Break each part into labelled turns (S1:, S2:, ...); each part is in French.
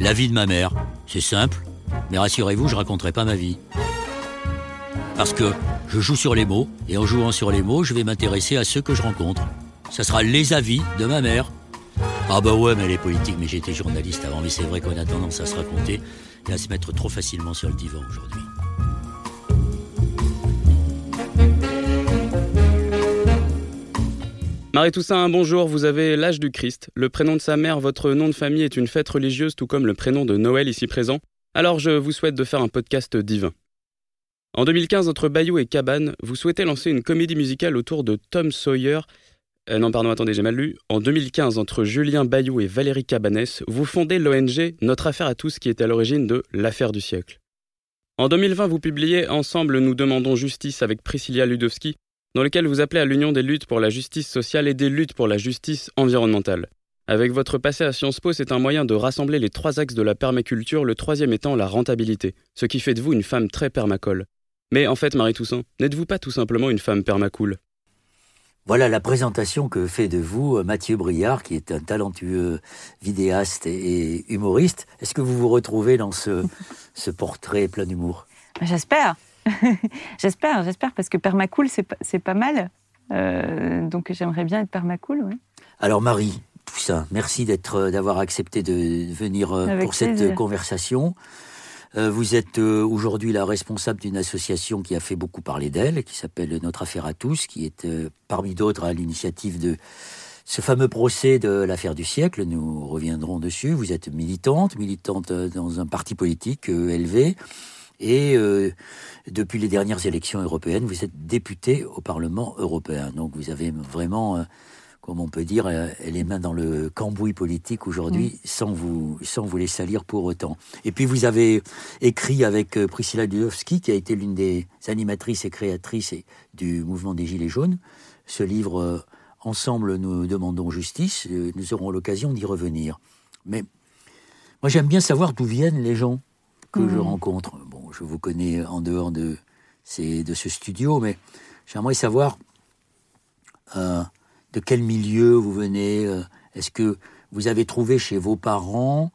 S1: La vie de ma mère, c'est simple, mais rassurez-vous, je raconterai pas ma vie. Parce que je joue sur les mots, et en jouant sur les mots, je vais m'intéresser à ceux que je rencontre. Ça sera les avis de ma mère. Ah bah ouais, mais elle est politique, mais j'étais journaliste avant, mais c'est vrai qu'on a tendance à se raconter et à se mettre trop facilement sur le divan aujourd'hui.
S2: Marie Toussaint, bonjour, vous avez l'âge du Christ. Le prénom de sa mère, votre nom de famille est une fête religieuse, tout comme le prénom de Noël ici présent. Alors je vous souhaite de faire un podcast divin. En 2015, entre Bayou et Cabane, vous souhaitez lancer une comédie musicale autour de Tom Sawyer. Euh, non, pardon, attendez, j'ai mal lu. En 2015, entre Julien Bayou et Valérie Cabanès, vous fondez l'ONG Notre Affaire à tous, qui est à l'origine de L'Affaire du siècle. En 2020, vous publiez Ensemble, nous demandons justice avec Priscilla Ludowski, dans lequel vous appelez à l'union des luttes pour la justice sociale et des luttes pour la justice environnementale. Avec votre passé à Sciences Po, c'est un moyen de rassembler les trois axes de la permaculture, le troisième étant la rentabilité, ce qui fait de vous une femme très permacole. Mais en fait, Marie Toussaint, n'êtes-vous pas tout simplement une femme permacool?
S1: Voilà la présentation que fait de vous euh, Mathieu Briard, qui est un talentueux vidéaste et humoriste. Est-ce que vous vous retrouvez dans ce, ce portrait plein d'humour?
S3: J'espère. j'espère, j'espère, parce que permacool, c'est pas, pas mal. Euh, donc j'aimerais bien être permacool. Ouais.
S1: Alors Marie, Toussaint, merci d'être, euh, d'avoir accepté de venir euh, pour cette conversation. Vous êtes aujourd'hui la responsable d'une association qui a fait beaucoup parler d'elle, qui s'appelle Notre Affaire à tous, qui est parmi d'autres à l'initiative de ce fameux procès de l'affaire du siècle. Nous reviendrons dessus. Vous êtes militante, militante dans un parti politique élevé. Et euh, depuis les dernières élections européennes, vous êtes député au Parlement européen. Donc vous avez vraiment, euh, comme on peut dire, euh, les mains dans le cambouis politique aujourd'hui, sans, vous, sans vous les salir pour autant. Et puis vous avez écrit avec Priscilla Dudowski, qui a été l'une des animatrices et créatrices du mouvement des Gilets jaunes, ce livre Ensemble, nous demandons justice. Nous aurons l'occasion d'y revenir. Mais moi, j'aime bien savoir d'où viennent les gens que je rencontre. Bon, je vous connais en dehors de, ce studio, mais j'aimerais savoir euh, de quel milieu vous venez. Euh, est-ce que vous avez trouvé chez vos parents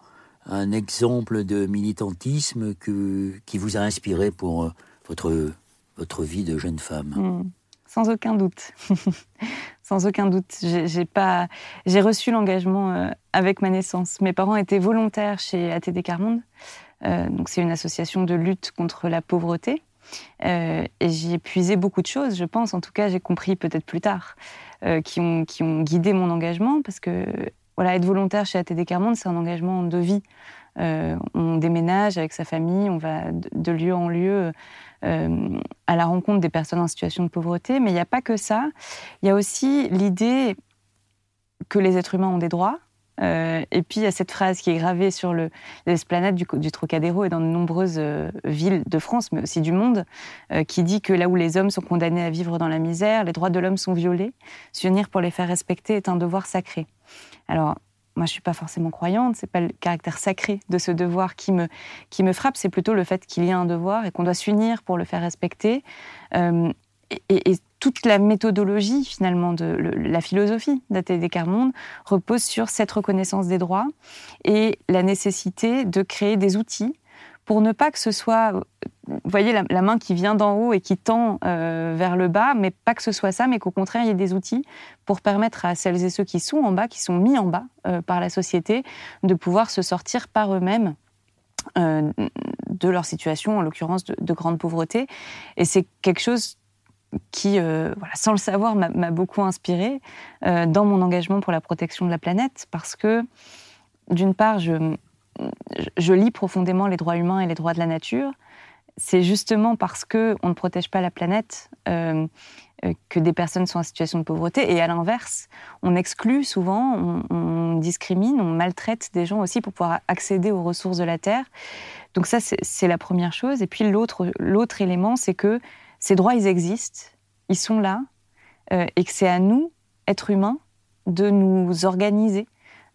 S1: un exemple de militantisme qui vous a inspiré pour euh, votre, vie de jeune femme?
S3: Hmm. Sans aucun doute. Sans aucun doute. J'ai reçu l'engagement avec ma naissance. Mes parents étaient volontaires chez ATD Carmonde. Euh, donc c'est une association de lutte contre la pauvreté. Euh, et j'y ai puisé beaucoup de choses, je pense. En tout cas, j'ai compris peut-être plus tard, euh, qui, ont, qui ont guidé mon engagement. Parce que voilà, être volontaire chez ATD Carmonde, c'est un engagement de vie. on déménage avec sa famille, on va de, lieu en lieu à la rencontre des personnes en situation de pauvreté. Mais il n'y a pas que ça. Il y a aussi l'idée que les êtres humains ont des droits, euh, et puis il y a cette phrase qui est gravée sur l'esplanade du, Trocadéro et dans de nombreuses euh, villes de France, mais aussi du monde, euh, qui dit que là où les hommes sont condamnés à vivre dans la misère, les droits de l'homme sont violés. S'unir pour les faire respecter est un devoir sacré. Alors, moi, je suis pas forcément croyante. C'est pas le caractère sacré de ce devoir qui me qui me frappe. C'est plutôt le fait qu'il y a un devoir et qu'on doit s'unir pour le faire respecter. Toute la méthodologie finalement de la philosophie d'ATD Carmonde repose sur cette reconnaissance des droits et la nécessité de créer des outils pour ne pas que ce soit, vous voyez, la, main qui vient d'en haut et qui tend euh, vers le bas, mais pas que ce soit ça, mais qu'au contraire, il y ait des outils pour permettre à celles et ceux qui sont en bas, qui sont mis en bas euh, par la société, de pouvoir se sortir par eux-mêmes euh, de leur situation, en l'occurrence de, de, grande pauvreté. Et c'est quelque chose qui, euh, sans le savoir, m'a beaucoup inspiré euh, dans mon engagement pour la protection de la planète, parce que, d'une part, je, je, lis profondément les droits humains et les droits de la nature. C'est justement parce que on ne protège pas la planète, euh, que des personnes sont en situation de pauvreté. Et à l'inverse, on exclut souvent, on, discrimine, on maltraite des gens aussi pour pouvoir accéder aux ressources de la terre. Donc ça, c'est la première chose. Et puis l'autre élément, c'est que ces droits, ils existent, ils sont là, et que c'est à nous, êtres humains, de nous organiser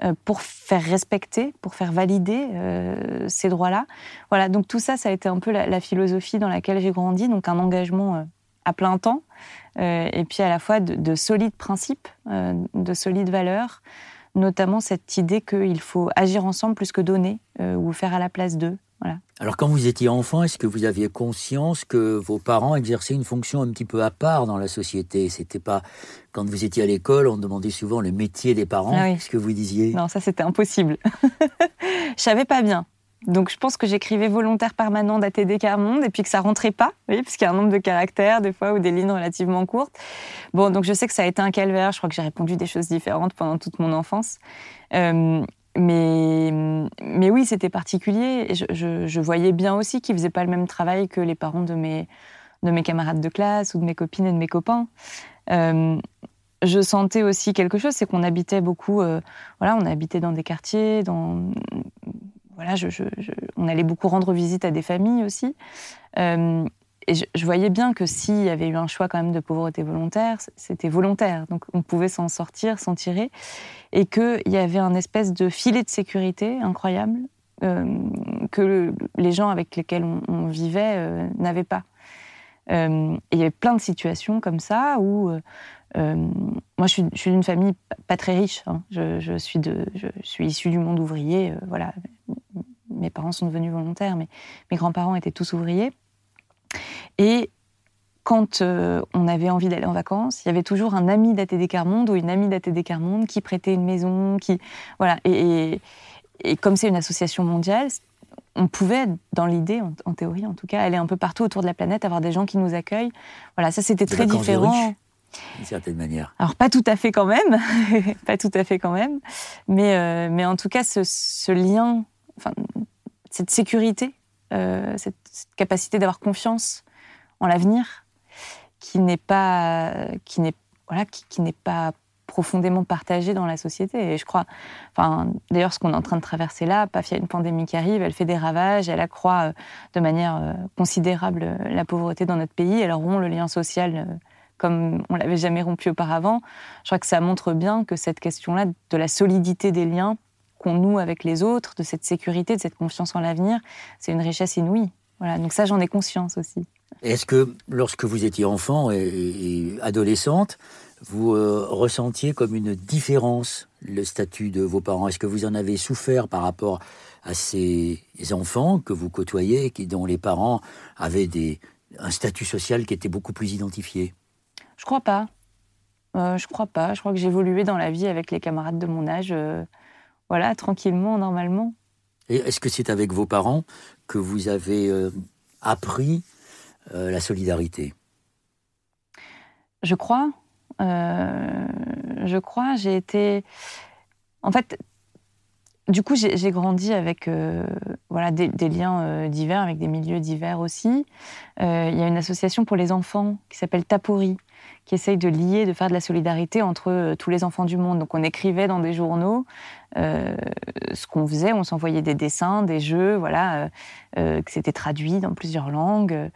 S3: euh, pour faire respecter, pour faire valider euh, ces droits-là. Voilà, donc tout ça, ça a été un peu la, philosophie dans laquelle j'ai grandi, donc un engagement euh, à plein temps, et puis à la fois de, de solides principes, de solides valeurs, notamment cette idée qu'il faut agir ensemble plus que donner ou faire à la place d'eux.
S1: Alors quand vous étiez enfant, est-ce que vous aviez conscience que vos parents exerçaient une fonction un petit peu à part dans la société? C'était pas quand vous étiez à l'école, on demandait souvent le métier des parents. Ah ce que vous disiez?
S3: Non, ça c'était impossible. je savais pas bien. Donc je pense que j'écrivais volontaire permanent d'ATD Carmonde et puis que ça rentrait pas, oui, parce qu'il y a un nombre de caractères des fois ou des lignes relativement courtes. Bon, donc je sais que ça a été un calvaire. Je crois que j'ai répondu des choses différentes pendant toute mon enfance. Euh, mais, mais oui, c'était particulier. Et je, voyais bien aussi qu'ils ne faisaient pas le même travail que les parents de mes, de mes camarades de classe ou de mes copines et de mes copains. Euh, je sentais aussi quelque chose, c'est qu'on habitait beaucoup, euh, voilà, on habitait dans des quartiers, dans, voilà, je, on allait beaucoup rendre visite à des familles aussi. Euh, et je, voyais bien que s'il y avait eu un choix quand même de pauvreté volontaire, c'était volontaire. Donc on pouvait s'en sortir, s'en tirer. Et qu'il y avait un espèce de filet de sécurité incroyable euh, que les gens avec lesquels on, vivait euh, n'avaient pas. Euh, et il y avait plein de situations comme ça où. moi, je suis, d'une famille pas très riche. Hein. Je, suis suis issue du monde ouvrier. voilà. Mes parents sont devenus volontaires, mais mes grands-parents étaient tous ouvriers. Et quand euh, on avait envie d'aller en vacances, il y avait toujours un ami d'ATD Carmonde ou une amie d'ATD Carmonde qui prêtait une maison, qui voilà. Et, comme c'est une association mondiale, on pouvait, dans l'idée, en, théorie en tout cas, aller un peu partout autour de la planète, avoir des gens qui nous accueillent. Voilà, ça c'était très différent.
S1: D'une certaine manière.
S3: Alors pas tout à fait quand même, pas tout à fait quand même, mais euh, mais en tout cas ce, lien, enfin cette sécurité, euh, cette, capacité d'avoir confiance en l'avenir qui n'est pas qui n'est voilà qui, n'est pas profondément partagé dans la société. Et je crois, enfin, d'ailleurs, ce qu'on est en train de traverser là, paf, il y a une pandémie qui arrive, elle fait des ravages, elle accroît euh, de manière euh, considérable la pauvreté dans notre pays, elle rompt le lien social comme on l'avait jamais rompu auparavant. Je crois que ça montre bien que cette question-là de la solidité des liens qu'on noue avec les autres, de cette sécurité, de cette confiance en l'avenir, c'est une richesse inouïe. Voilà, donc ça, j'en ai conscience aussi.
S1: Est-ce que lorsque vous étiez enfant et, adolescente, vous euh, ressentiez comme une différence le statut de vos parents? Est-ce que vous en avez souffert par rapport à ces enfants que vous côtoyez, qui, dont les parents avaient des, un statut social qui était beaucoup plus identifié?
S3: Je crois pas. Euh, je crois pas. Je crois que j'évoluais dans la vie avec les camarades de mon âge, euh, voilà, tranquillement, normalement.
S1: Et est-ce que c'est avec vos parents que vous avez appris euh, la solidarité?
S3: Je crois. Euh, je crois. J'ai été. En fait, du coup, j'ai grandi avec euh, voilà, des, liens divers, avec des milieux divers aussi. Il y a une association pour les enfants qui s'appelle Tapori, qui essaye de lier, de faire de la solidarité entre tous les enfants du monde. Donc on écrivait dans des journaux ce qu'on faisait, on s'envoyait des dessins, des jeux, voilà, que c'était traduit dans plusieurs langues.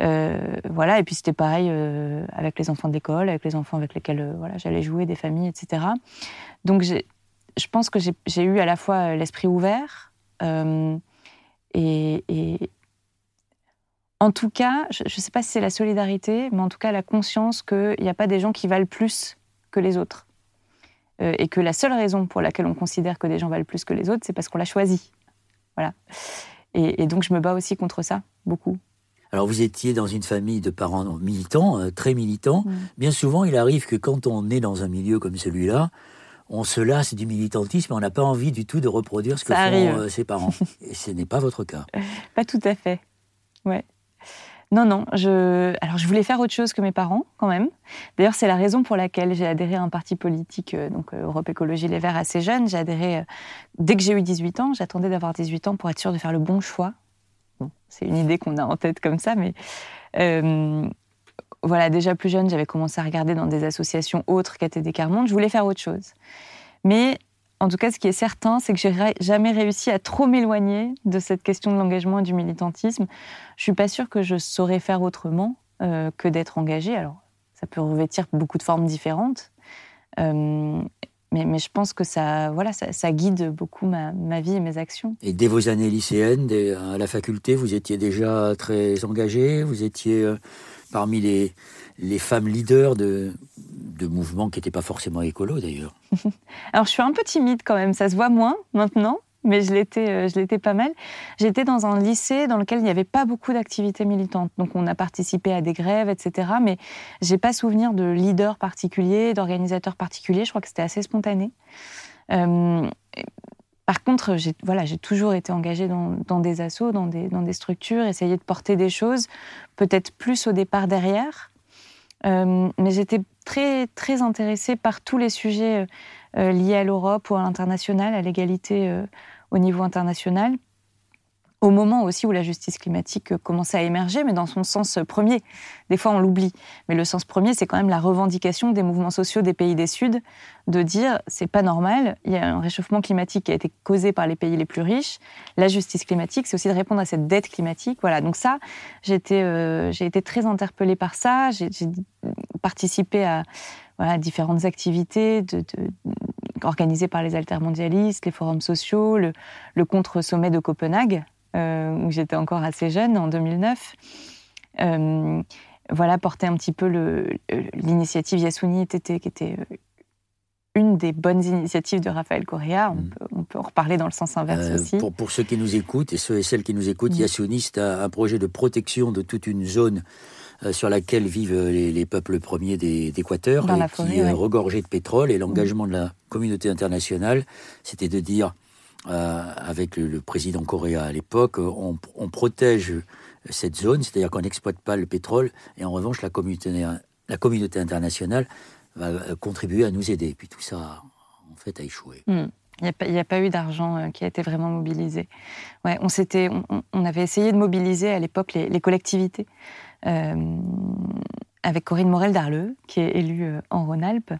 S3: Euh, voilà, et puis c'était pareil euh, avec les enfants d'école, avec les enfants avec lesquels euh, voilà, j'allais jouer, des familles, etc. Donc je pense que j'ai eu à la fois l'esprit ouvert et, en tout cas, je ne sais pas si c'est la solidarité, mais en tout cas la conscience qu'il n'y a pas des gens qui valent plus que les autres. et que la seule raison pour laquelle on considère que des gens valent plus que les autres, c'est parce qu'on l'a choisi. Voilà. Et, et, donc je me bats aussi contre ça, beaucoup.
S1: Alors vous étiez dans une famille de parents militants, euh, très militants. Mm. Bien souvent, il arrive que quand on est dans un milieu comme celui-là, on se lasse du militantisme et on n'a pas envie du tout de reproduire ce que font euh, ses parents. et ce n'est pas votre cas.
S3: Pas tout à fait. Ouais. Non, non. Je... Alors, je voulais faire autre chose que mes parents, quand même. D'ailleurs, c'est la raison pour laquelle j'ai adhéré à un parti politique, euh, donc Europe Écologie Les Verts, assez jeune. J'ai adhéré dès que j'ai eu 18 ans. J'attendais d'avoir 18 ans pour être sûre de faire le bon choix c'est une idée qu'on a en tête comme ça, mais euh, voilà, déjà plus jeune, j'avais commencé à regarder dans des associations autres qu'ATD Carmonde. Je voulais faire autre chose. Mais en tout cas, ce qui est certain, c'est que j'ai jamais réussi à trop m'éloigner de cette question de l'engagement et du militantisme. Je suis pas sûre que je saurais faire autrement euh, que d'être engagée. Alors, ça peut revêtir beaucoup de formes différentes. Euh, mais, je pense que ça, voilà, ça, guide beaucoup ma, vie et mes actions.
S1: Et dès vos années lycéennes, à la faculté, vous étiez déjà très engagée Vous étiez euh, parmi les, les femmes leaders de, mouvements qui n'étaient pas forcément écolos d'ailleurs
S3: Alors je suis un peu timide quand même, ça se voit moins maintenant, mais je l'étais, euh, je l'étais pas mal. J'étais dans un lycée dans lequel il n'y avait pas beaucoup d'activités militantes. Donc on a participé à des grèves, etc. Mais j'ai pas souvenir de leader particulier, d'organisateur particulier. Je crois que c'était assez spontané. Euh, par contre, j'ai voilà, j'ai toujours été engagée dans, des assos, dans des, dans des structures, essayer de porter des choses, peut-être plus au départ derrière. Euh, mais j'étais très, très intéressée par tous les sujets euh, liés à l'Europe ou à l'international, à l'égalité euh, au niveau international au moment aussi où la justice climatique commençait à émerger, mais dans son sens premier. Des fois, on l'oublie. Mais le sens premier, c'est quand même la revendication des mouvements sociaux des pays des Suds de dire c'est pas normal, il y a un réchauffement climatique qui a été causé par les pays les plus riches. La justice climatique, c'est aussi de répondre à cette dette climatique. Voilà. Donc ça, j'ai été, euh, été très interpellée par ça. J'ai participé à voilà, différentes activités de, organisées par les altermondialistes, les forums sociaux, le, le contre-sommet de Copenhague, euh, où j'étais encore assez jeune, en 2009. Euh, voilà, porter un petit peu l'initiative Yasuni TT, qui était euh, une des bonnes initiatives de Raphaël Correa. On, mm. peut, on peut, en reparler dans le sens inverse aussi.
S1: Pour, pour, ceux qui nous écoutent et ceux et celles qui nous écoutent, mm. Yasuni, c'est un, projet de protection de toute une zone sur laquelle vivent les, peuples premiers d'Équateur, qui est regorgée de pétrole. Et l'engagement de la communauté internationale, c'était de dire euh, avec le, président coréen à l'époque, on, protège cette zone, c'est-à-dire qu'on n'exploite pas le pétrole, et en revanche, la communauté, internationale va euh, contribuer à nous aider. Puis tout ça, en fait, a échoué.
S3: Hmm. Il n'y a, pas eu d'argent euh, qui a été vraiment mobilisé. Ouais, on, on, on avait essayé de mobiliser à l'époque les, collectivités, avec Corinne Morel d'Arleux, qui est élue en Rhône-Alpes.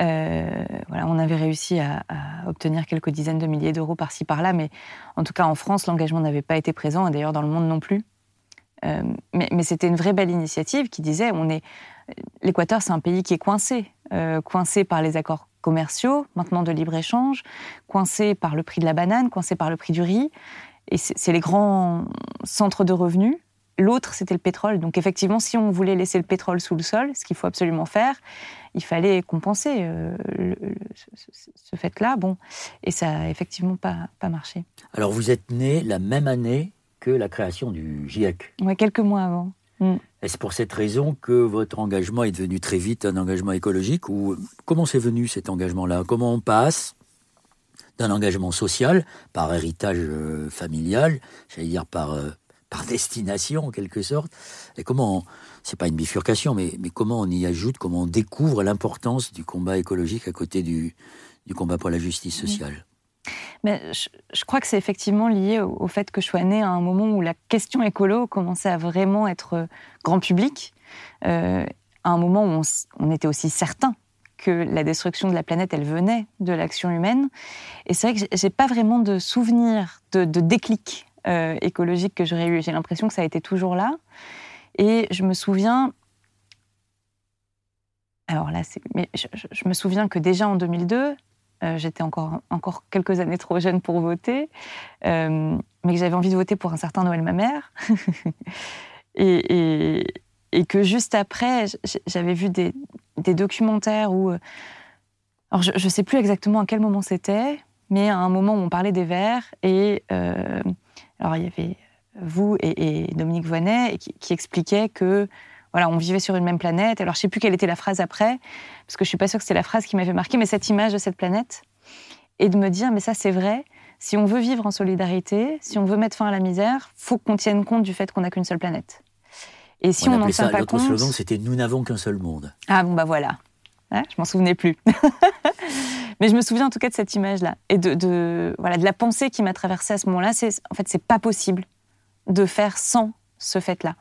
S3: Euh, voilà, on avait réussi à, obtenir quelques dizaines de milliers d'euros par-ci par-là, mais en tout cas en France, l'engagement n'avait pas été présent, et d'ailleurs dans le monde non plus. Euh, mais, c'était une vraie belle initiative qui disait on est l'Équateur, c'est un pays qui est coincé, euh, coincé par les accords commerciaux, maintenant de libre échange, coincé par le prix de la banane, coincé par le prix du riz, et c'est les grands centres de revenus. L'autre, c'était le pétrole. Donc effectivement, si on voulait laisser le pétrole sous le sol, ce qu'il faut absolument faire, il fallait compenser euh, ce, fait-là. Bon, et ça n'a effectivement pas, pas marché.
S1: Alors vous êtes né la même année que la création du GIEC
S3: Oui, quelques mois avant.
S1: Mm. Est-ce pour cette raison que votre engagement est devenu très vite un engagement écologique ou comment c'est venu cet engagement-là? Comment on passe d'un engagement social par héritage euh, familial, j'allais dire par euh, par destination en quelque sorte. Et comment, c'est pas une bifurcation, mais, mais comment on y ajoute, comment on découvre l'importance du combat écologique à côté du, du combat pour la justice sociale?
S3: Mais je, crois que c'est effectivement lié au, fait que je sois née à un moment où la question écolo commençait à vraiment être euh, grand public, euh, à un moment où on, était aussi certain que la destruction de la planète, elle venait de l'action humaine. Et c'est vrai que j'ai pas vraiment de souvenir de, de déclic euh, écologique que j'aurais eu. J'ai l'impression que ça a été toujours là. Et je me souviens. Alors là, mais je, me souviens que déjà en 2002, euh, j'étais encore, encore quelques années trop jeune pour voter, euh, mais que j'avais envie de voter pour un certain Noël ma mère. et, et, que juste après, j'avais vu des, des, documentaires où. Alors, je ne sais plus exactement à quel moment c'était, mais à un moment où on parlait des Verts et alors il y avait vous et, Dominique Voinet qui, qui expliquait que voilà, on vivait sur une même planète. Alors je sais plus quelle était la phrase après, parce que je suis pas sûre que c'est la phrase qui m'avait marqué, mais cette image de cette planète et de me dire mais ça c'est vrai. Si on veut vivre en solidarité, si on veut mettre fin à la misère, faut qu'on tienne compte du fait qu'on n'a qu'une seule planète.
S1: Et si on n'en tient pas compte, slogan c'était nous n'avons qu'un seul monde.
S3: Ah bon bah voilà, hein, je m'en souvenais plus. Mais je me souviens en tout cas de cette image-là et de, voilà, de la pensée qui m'a traversée à ce moment-là. C'est en fait, c'est pas possible de faire sans ce fait-là.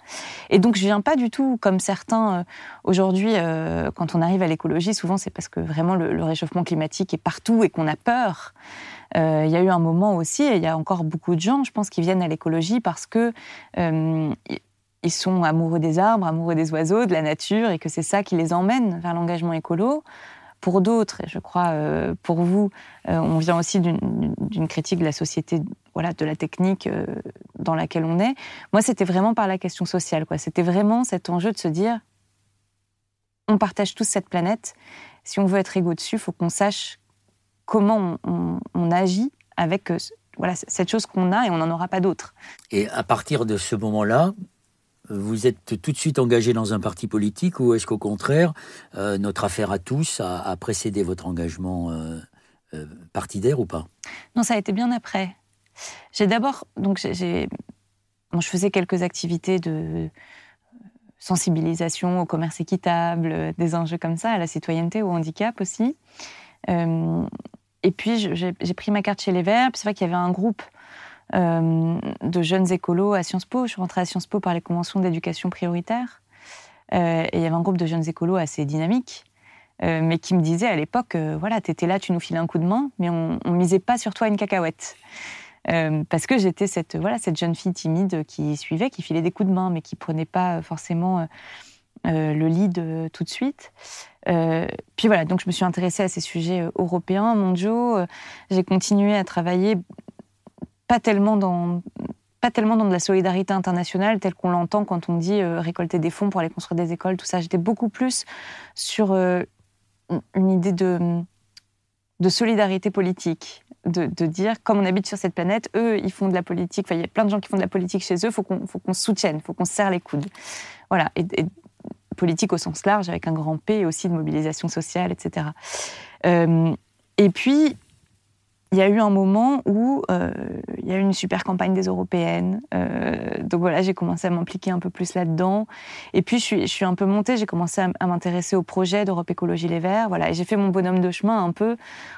S3: Et donc, je viens pas du tout comme certains euh, aujourd'hui, euh, quand on arrive à l'écologie, souvent c'est parce que vraiment le, réchauffement climatique est partout et qu'on a peur. Euh, il y a eu un moment aussi, et il y a encore beaucoup de gens, je pense, qui viennent à l'écologie parce que ils sont amoureux des arbres, amoureux des oiseaux, de la nature, et que c'est ça qui les emmène vers l'engagement écolo. Pour d'autres, et je crois pour vous, on vient aussi d'une critique de la société voilà, de la technique euh, dans laquelle on est. Moi, c'était vraiment par la question sociale. Quoi. C'était vraiment cet enjeu de se dire, on partage tous cette planète. Si on veut être égaux dessus, il faut qu'on sache comment on, agit avec euh, voilà, cette chose qu'on a et on n'en aura pas d'autre.
S1: Et à partir de ce moment-là, vous êtes tout de suite engagé dans un parti politique ou est-ce qu'au contraire, euh, notre affaire à tous a, précédé votre engagement partidaire ou pas?
S3: Non, ça a été bien après. J'ai d'abord, donc je faisais quelques activités de sensibilisation au commerce équitable, des enjeux comme ça, à la citoyenneté, au handicap aussi. Euh, et puis j'ai pris ma carte chez les Verts. c'est vrai qu'il y avait un groupe euh, de jeunes écolos à Sciences Po. Je suis rentrée à Sciences Po par les conventions d'éducation prioritaire. Euh, et il y avait un groupe de jeunes écolos assez dynamique. mais qui me disait à l'époque, voilà, tu étais là, tu nous filais un coup de main, mais on, on misait pas sur toi une cacahuète. Euh, parce que j'étais cette, voilà, cette jeune fille timide qui suivait, qui filait des coups de main, mais qui prenait pas forcément euh, le lead euh, tout de suite. puis voilà, donc je me suis intéressée à ces sujets européens, mondiaux. J'ai continué à travailler pas tellement dans pas tellement dans de la solidarité internationale telle qu'on l'entend quand on dit récolter des fonds pour aller construire des écoles, tout ça. J'étais beaucoup plus sur une idée de, de solidarité politique, de, dire, comme on habite sur cette planète, eux, ils font de la politique, il y a plein de gens qui font de la politique chez eux, il faut qu'on qu soutienne, il faut qu'on se serre les coudes. Voilà, et, politique au sens large, avec un grand P, et aussi de mobilisation sociale, etc. Euh, et puis, il y a eu un moment où euh, il y a eu une super campagne des européennes. Euh, donc voilà, j'ai commencé à m'impliquer un peu plus là-dedans. Et puis je suis, un peu montée, j'ai commencé à, m'intéresser au projet d'Europe Écologie Les Verts. Voilà, et j'ai fait mon bonhomme de chemin un peu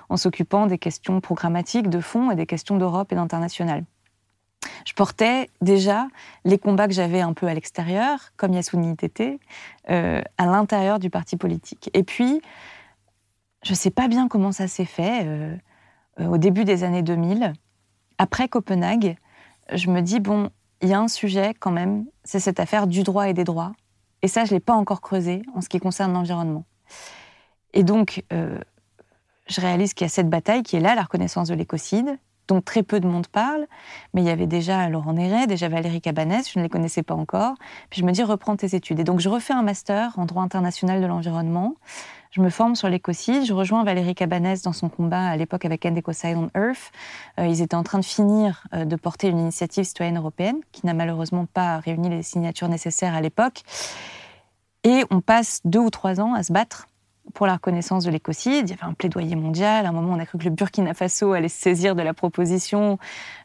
S3: en s'occupant des questions programmatiques, de fond et des questions d'Europe et d'international. Je portais déjà les combats que j'avais un peu à l'extérieur, comme Yasuni Tété, euh, à l'intérieur du parti politique. Et puis, je ne sais pas bien comment ça s'est fait. Euh, au début des années 2000, après Copenhague, je me dis, bon, il y a un sujet quand même, c'est cette affaire du droit et des droits. Et ça, je ne l'ai pas encore creusé en ce qui concerne l'environnement. Et donc, euh, je réalise qu'il y a cette bataille qui est là, la reconnaissance de l'écocide, dont très peu de monde parle. Mais il y avait déjà Laurent Néret, déjà Valérie Cabanès, je ne les connaissais pas encore. Puis je me dis, reprends tes études. Et donc, je refais un master en droit international de l'environnement. Je me forme sur l'écocide. Je rejoins Valérie Cabanès dans son combat à l'époque avec End on Earth. Euh, ils étaient en train de finir euh, de porter une initiative citoyenne européenne qui n'a malheureusement pas réuni les signatures nécessaires à l'époque. Et on passe deux ou trois ans à se battre pour la reconnaissance de l'écocide. Il y avait un plaidoyer mondial. À un moment, on a cru que le Burkina Faso allait se saisir de la proposition.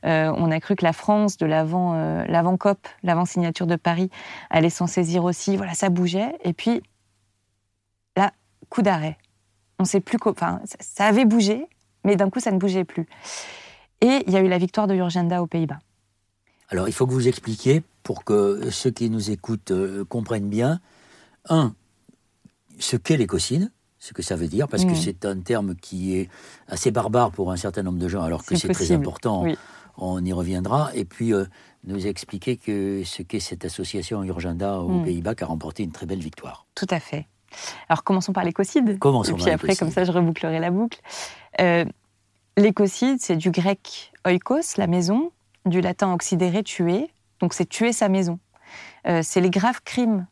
S3: Euh, on a cru que la France, de l'avant, l'avant COP, l'avant signature de Paris, allait s'en saisir aussi. Voilà, ça bougeait. Et puis, coup d'arrêt. On sait plus enfin, ça avait bougé, mais d'un coup, ça ne bougeait plus. Et il y a eu la victoire de Urgenda aux Pays-Bas.
S1: Alors, il faut que vous expliquiez, pour que ceux qui nous écoutent euh, comprennent bien, un, ce qu'est l'écocide, ce que ça veut dire, parce que mm. c'est un terme qui est assez barbare pour un certain nombre de gens, alors que c'est très important. On y reviendra. Et puis, euh, nous expliquer que ce qu'est cette association Urgenda aux mm. Pays-Bas qui a remporté une très belle victoire.
S3: Tout à fait. Alors commençons par l'écocide.
S1: Commençons
S3: Et puis après, comme ça, je rebouclerai la boucle. Euh, l'écocide, c'est du grec oikos, la maison, du latin oxydere, tuer. Donc c'est tuer sa maison. Euh, c'est les graves crimes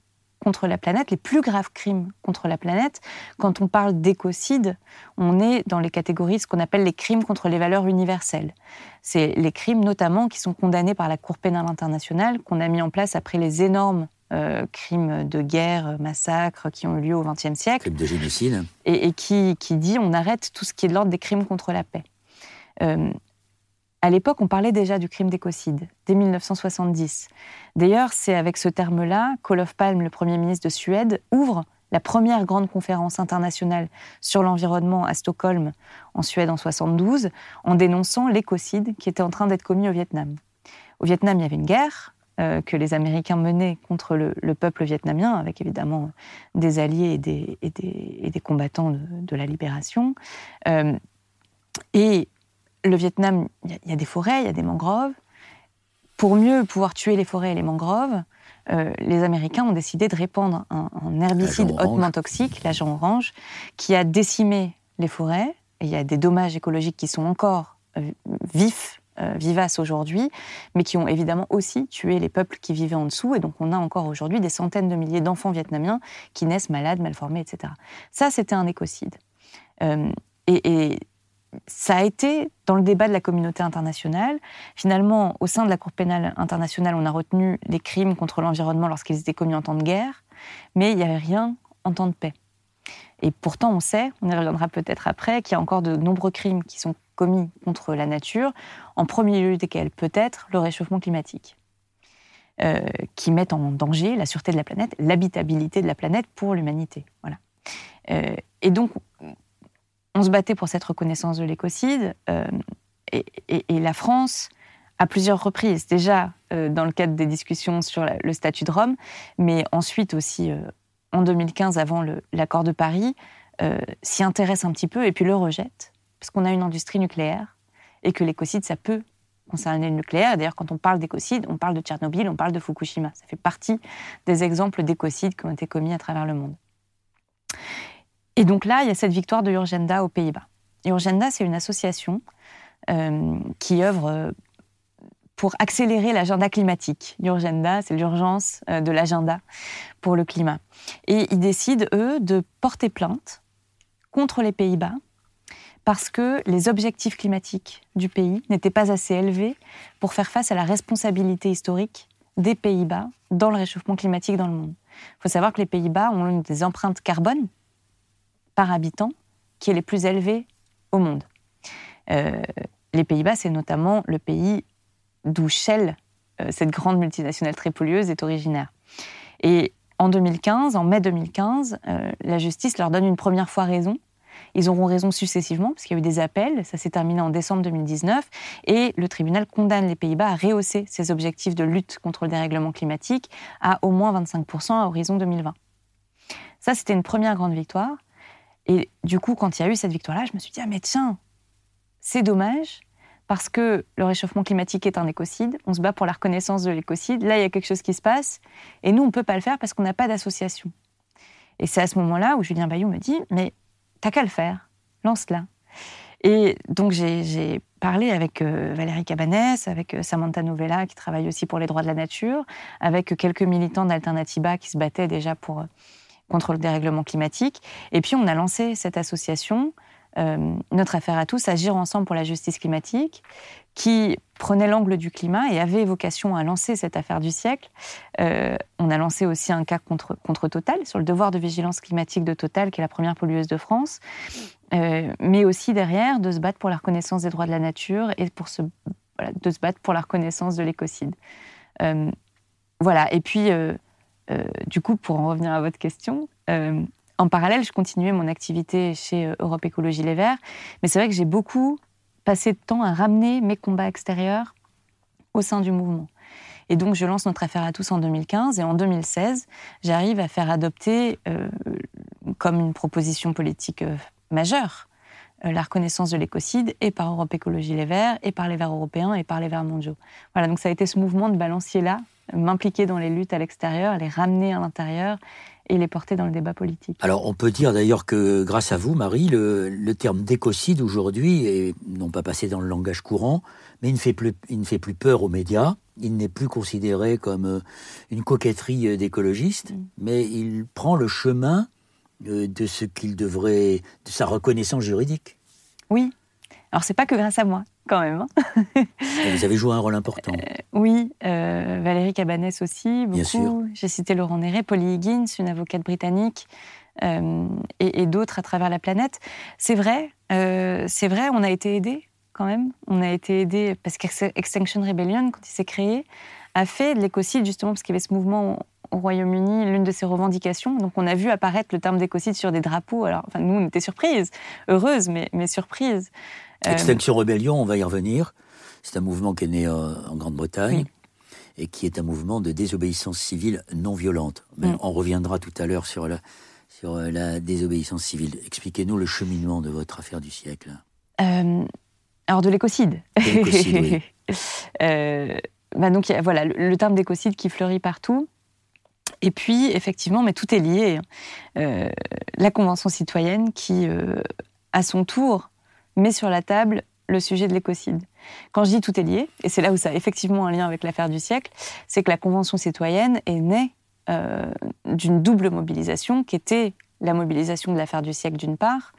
S3: contre la planète, les plus graves crimes contre la planète. Quand on parle d'écocide, on est dans les catégories de ce qu'on appelle les crimes contre les valeurs universelles. C'est les crimes notamment qui sont condamnés par la Cour pénale internationale, qu'on a mis en place après les énormes euh, crimes de guerre, massacres qui ont eu lieu au XXe siècle.
S1: Crimes de génocide.
S3: Et, qui, dit on arrête tout ce qui est de l'ordre des crimes contre la paix. Euh, à l'époque, on parlait déjà du crime d'écocide, dès 1970. D'ailleurs, c'est avec ce terme-là qu'Olof Palme, le Premier ministre de Suède, ouvre la première grande conférence internationale sur l'environnement à Stockholm, en Suède, en 72, en dénonçant l'écocide qui était en train d'être commis au Vietnam. Au Vietnam, il y avait une guerre, que les Américains menaient contre le, peuple vietnamien, avec évidemment des alliés et des, et des, combattants de, la libération. Euh, et le Vietnam, il y, a des forêts, il y a des mangroves. Pour mieux pouvoir tuer les forêts et les mangroves, euh, les Américains ont décidé de répandre un, herbicide hautement toxique, l'agent orange, qui a décimé les forêts. Et il y a des dommages écologiques qui sont encore vifs euh, vivaces aujourd'hui, mais qui ont évidemment aussi tué les peuples qui vivaient en dessous. Et donc on a encore aujourd'hui des centaines de milliers d'enfants vietnamiens qui naissent malades, malformés, etc. Ça, c'était un écocide. Euh, et, ça a été dans le débat de la communauté internationale. Finalement, au sein de la Cour pénale internationale, on a retenu les crimes contre l'environnement lorsqu'ils étaient commis en temps de guerre, mais il n'y avait rien en temps de paix. Et pourtant, on sait, on y reviendra peut-être après, qu'il y a encore de nombreux crimes qui sont commis contre la nature, en premier lieu desquels peut-être le réchauffement climatique, euh, qui met en danger la sûreté de la planète, l'habitabilité de la planète pour l'humanité. Voilà. Euh, et donc, on se battait pour cette reconnaissance de l'écocide, euh, et, la France, à plusieurs reprises, déjà dans le cadre des discussions sur le statut de Rome, mais ensuite aussi en 2015, avant l'accord de Paris, s'y intéresse un petit peu et puis le rejette parce qu'on a une industrie nucléaire et que l'écocide, ça peut concerner le nucléaire. D'ailleurs, quand on parle d'écocide, on parle de Tchernobyl, on parle de Fukushima. Ça fait partie des exemples d'écocides qui ont été commis à travers le monde. Et donc là, il y a cette victoire de Urgenda aux Pays-Bas. Urgenda, c'est une association euh, qui œuvre euh, pour accélérer l'agenda climatique. Urgenda, c'est l'urgence euh, de l'agenda pour le climat. Et ils décident, eux, de porter plainte contre les Pays-Bas parce que les objectifs climatiques du pays n'étaient pas assez élevés pour faire face à la responsabilité historique des Pays-Bas dans le réchauffement climatique dans le monde. Il faut savoir que les Pays-Bas ont une des empreintes carbone par habitant qui est les plus élevées au monde. Euh, les Pays-Bas, c'est notamment le pays d'où Shell, euh, cette grande multinationale très pollueuse, est originaire. Et en 2015, en mai 2015, euh, la justice leur donne une première fois raison ils auront raison successivement, parce qu'il y a eu des appels, ça s'est terminé en décembre 2019, et le tribunal condamne les Pays-Bas à rehausser ses objectifs de lutte contre le dérèglement climatique à au moins 25% à horizon 2020. Ça, c'était une première grande victoire. Et du coup, quand il y a eu cette victoire-là, je me suis dit, ah mais tiens, c'est dommage, parce que le réchauffement climatique est un écocide, on se bat pour la reconnaissance de l'écocide, là il y a quelque chose qui se passe, et nous on ne peut pas le faire parce qu'on n'a pas d'association. Et c'est à ce moment-là où Julien Bayou me dit, mais T'as qu'à le faire, lance-la. Et donc j'ai parlé avec euh, Valérie Cabanès, avec euh, Samantha Novella qui travaille aussi pour les droits de la nature, avec quelques militants d'Alternativa qui se battaient déjà pour, euh, contre le dérèglement climatique. Et puis on a lancé cette association, Notre Affaire à tous, Agir ensemble pour la justice climatique, qui prenait l'angle du climat et avait vocation à lancer cette affaire du siècle. Euh, on a lancé aussi un cas contre, contre Total, sur le devoir de vigilance climatique de Total, qui est la première pollueuse de France, euh, mais aussi derrière de se battre pour la reconnaissance des droits de la nature et pour se, de se battre pour la reconnaissance de l'écocide. Euh, voilà, et puis, du coup, pour en revenir à votre question, en parallèle, je continuais mon activité chez Europe Écologie Les Verts, mais c'est vrai que j'ai beaucoup passer de temps à ramener mes combats extérieurs au sein du mouvement. Et donc, je lance notre affaire à tous en 2015 et en 2016, j'arrive à faire adopter, euh, comme une proposition politique euh, majeure, euh, la reconnaissance de l'écocide et par Europe Écologie Les Verts et par les Verts européens et par les Verts mondiaux. Voilà, donc ça a été ce mouvement de balancier-là, m'impliquer dans les luttes à l'extérieur, les ramener à l'intérieur et les porter dans le débat politique.
S1: Alors on peut dire d'ailleurs que grâce à vous, Marie, le, terme d'écocide aujourd'hui est non pas passé dans le langage courant, mais il ne fait plus, il ne fait plus peur aux médias. Il n'est plus considéré comme euh, une coquetterie euh, d'écologistes, mm. mais il prend le chemin euh, de ce qu'il devrait, de sa reconnaissance juridique.
S3: Oui. Alors c'est pas que grâce à moi quand même. Hein.
S1: vous avez joué un rôle important. Euh,
S3: oui, euh, Valérie Cabanès aussi, beaucoup. J'ai cité Laurent Néré, Polly Higgins, une avocate britannique, euh, et, d'autres à travers la planète. C'est vrai, c'est vrai, on a été aidés quand même. On a été aidés parce qu'Extinction Rebellion, quand il s'est créé, a fait de l'écocide justement parce qu'il y avait ce mouvement au Royaume-Uni, l'une de ses revendications. Donc on a vu apparaître le terme d'écocide sur des drapeaux. Alors, enfin, nous, on était surprises, heureuses, mais, mais surprises.
S1: Euh, Extinction Rebellion, on va y revenir. C'est un mouvement qui est né euh, en Grande-Bretagne. et qui est un mouvement de désobéissance civile non violente. Mais mm. on reviendra tout à l'heure sur la, sur la désobéissance civile. Expliquez-nous le cheminement de votre affaire du siècle.
S3: Euh, alors de l'écocide.
S1: oui.
S3: euh, bah donc voilà, le, terme d'écocide qui fleurit partout. Et puis, effectivement, mais tout est lié. Hein. Euh, la Convention citoyenne qui, euh, à son tour, met sur la table le sujet de l'écocide. Quand je dis tout est lié, et c'est là où ça a effectivement un lien avec l'affaire du siècle, c'est que la Convention citoyenne est née euh, d'une double mobilisation qui était la mobilisation de l'affaire du siècle d'une part,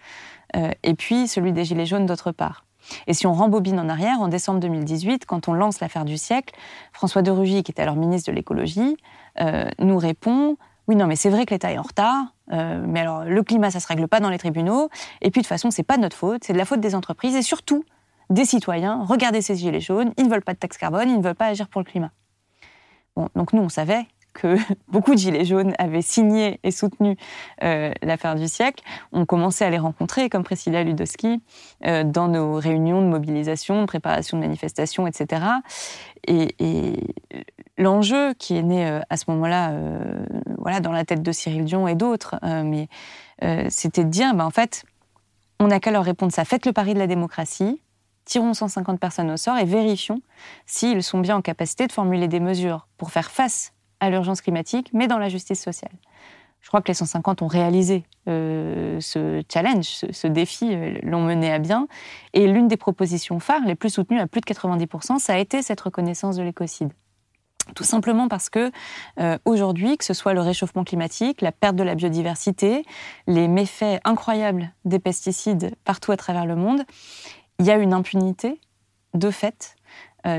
S3: et puis celui des Gilets jaunes d'autre part. Et si on rembobine en arrière, en décembre 2018, quand on lance l'affaire du siècle, François de Rugy, qui était alors ministre de l'écologie, euh, nous répond oui, non, mais c'est vrai que l'État est en retard, euh, mais alors le climat, ça se règle pas dans les tribunaux, et puis de toute façon, c'est pas de notre faute, c'est de la faute des entreprises et surtout des citoyens. Regardez ces gilets jaunes, ils ne veulent pas de taxe carbone, ils ne veulent pas agir pour le climat. Bon, donc nous, on savait que beaucoup de Gilets jaunes avaient signé et soutenu euh, l'affaire du siècle, on commençait à les rencontrer, comme Priscilla Ludowski, euh, dans nos réunions de mobilisation, de préparation de manifestations, etc. Et, l'enjeu qui est né euh, à ce moment-là, voilà, dans la tête de Cyril Dion et d'autres, mais c'était de dire, ben, en fait, on n'a qu'à leur répondre ça. Faites le pari de la démocratie, tirons 150 personnes au sort et vérifions s'ils sont bien en capacité de formuler des mesures pour faire face à l'urgence climatique, mais dans la justice sociale. Je crois que les 150 ont réalisé euh, ce challenge, ce, défi, euh, l'ont mené à bien. Et l'une des propositions phares, les plus soutenues à plus de 90%, ça a été cette reconnaissance de l'écocide. Tout simplement parce que euh, aujourd'hui, que ce soit le réchauffement climatique, la perte de la biodiversité, les méfaits incroyables des pesticides partout à travers le monde, il y a une impunité de fait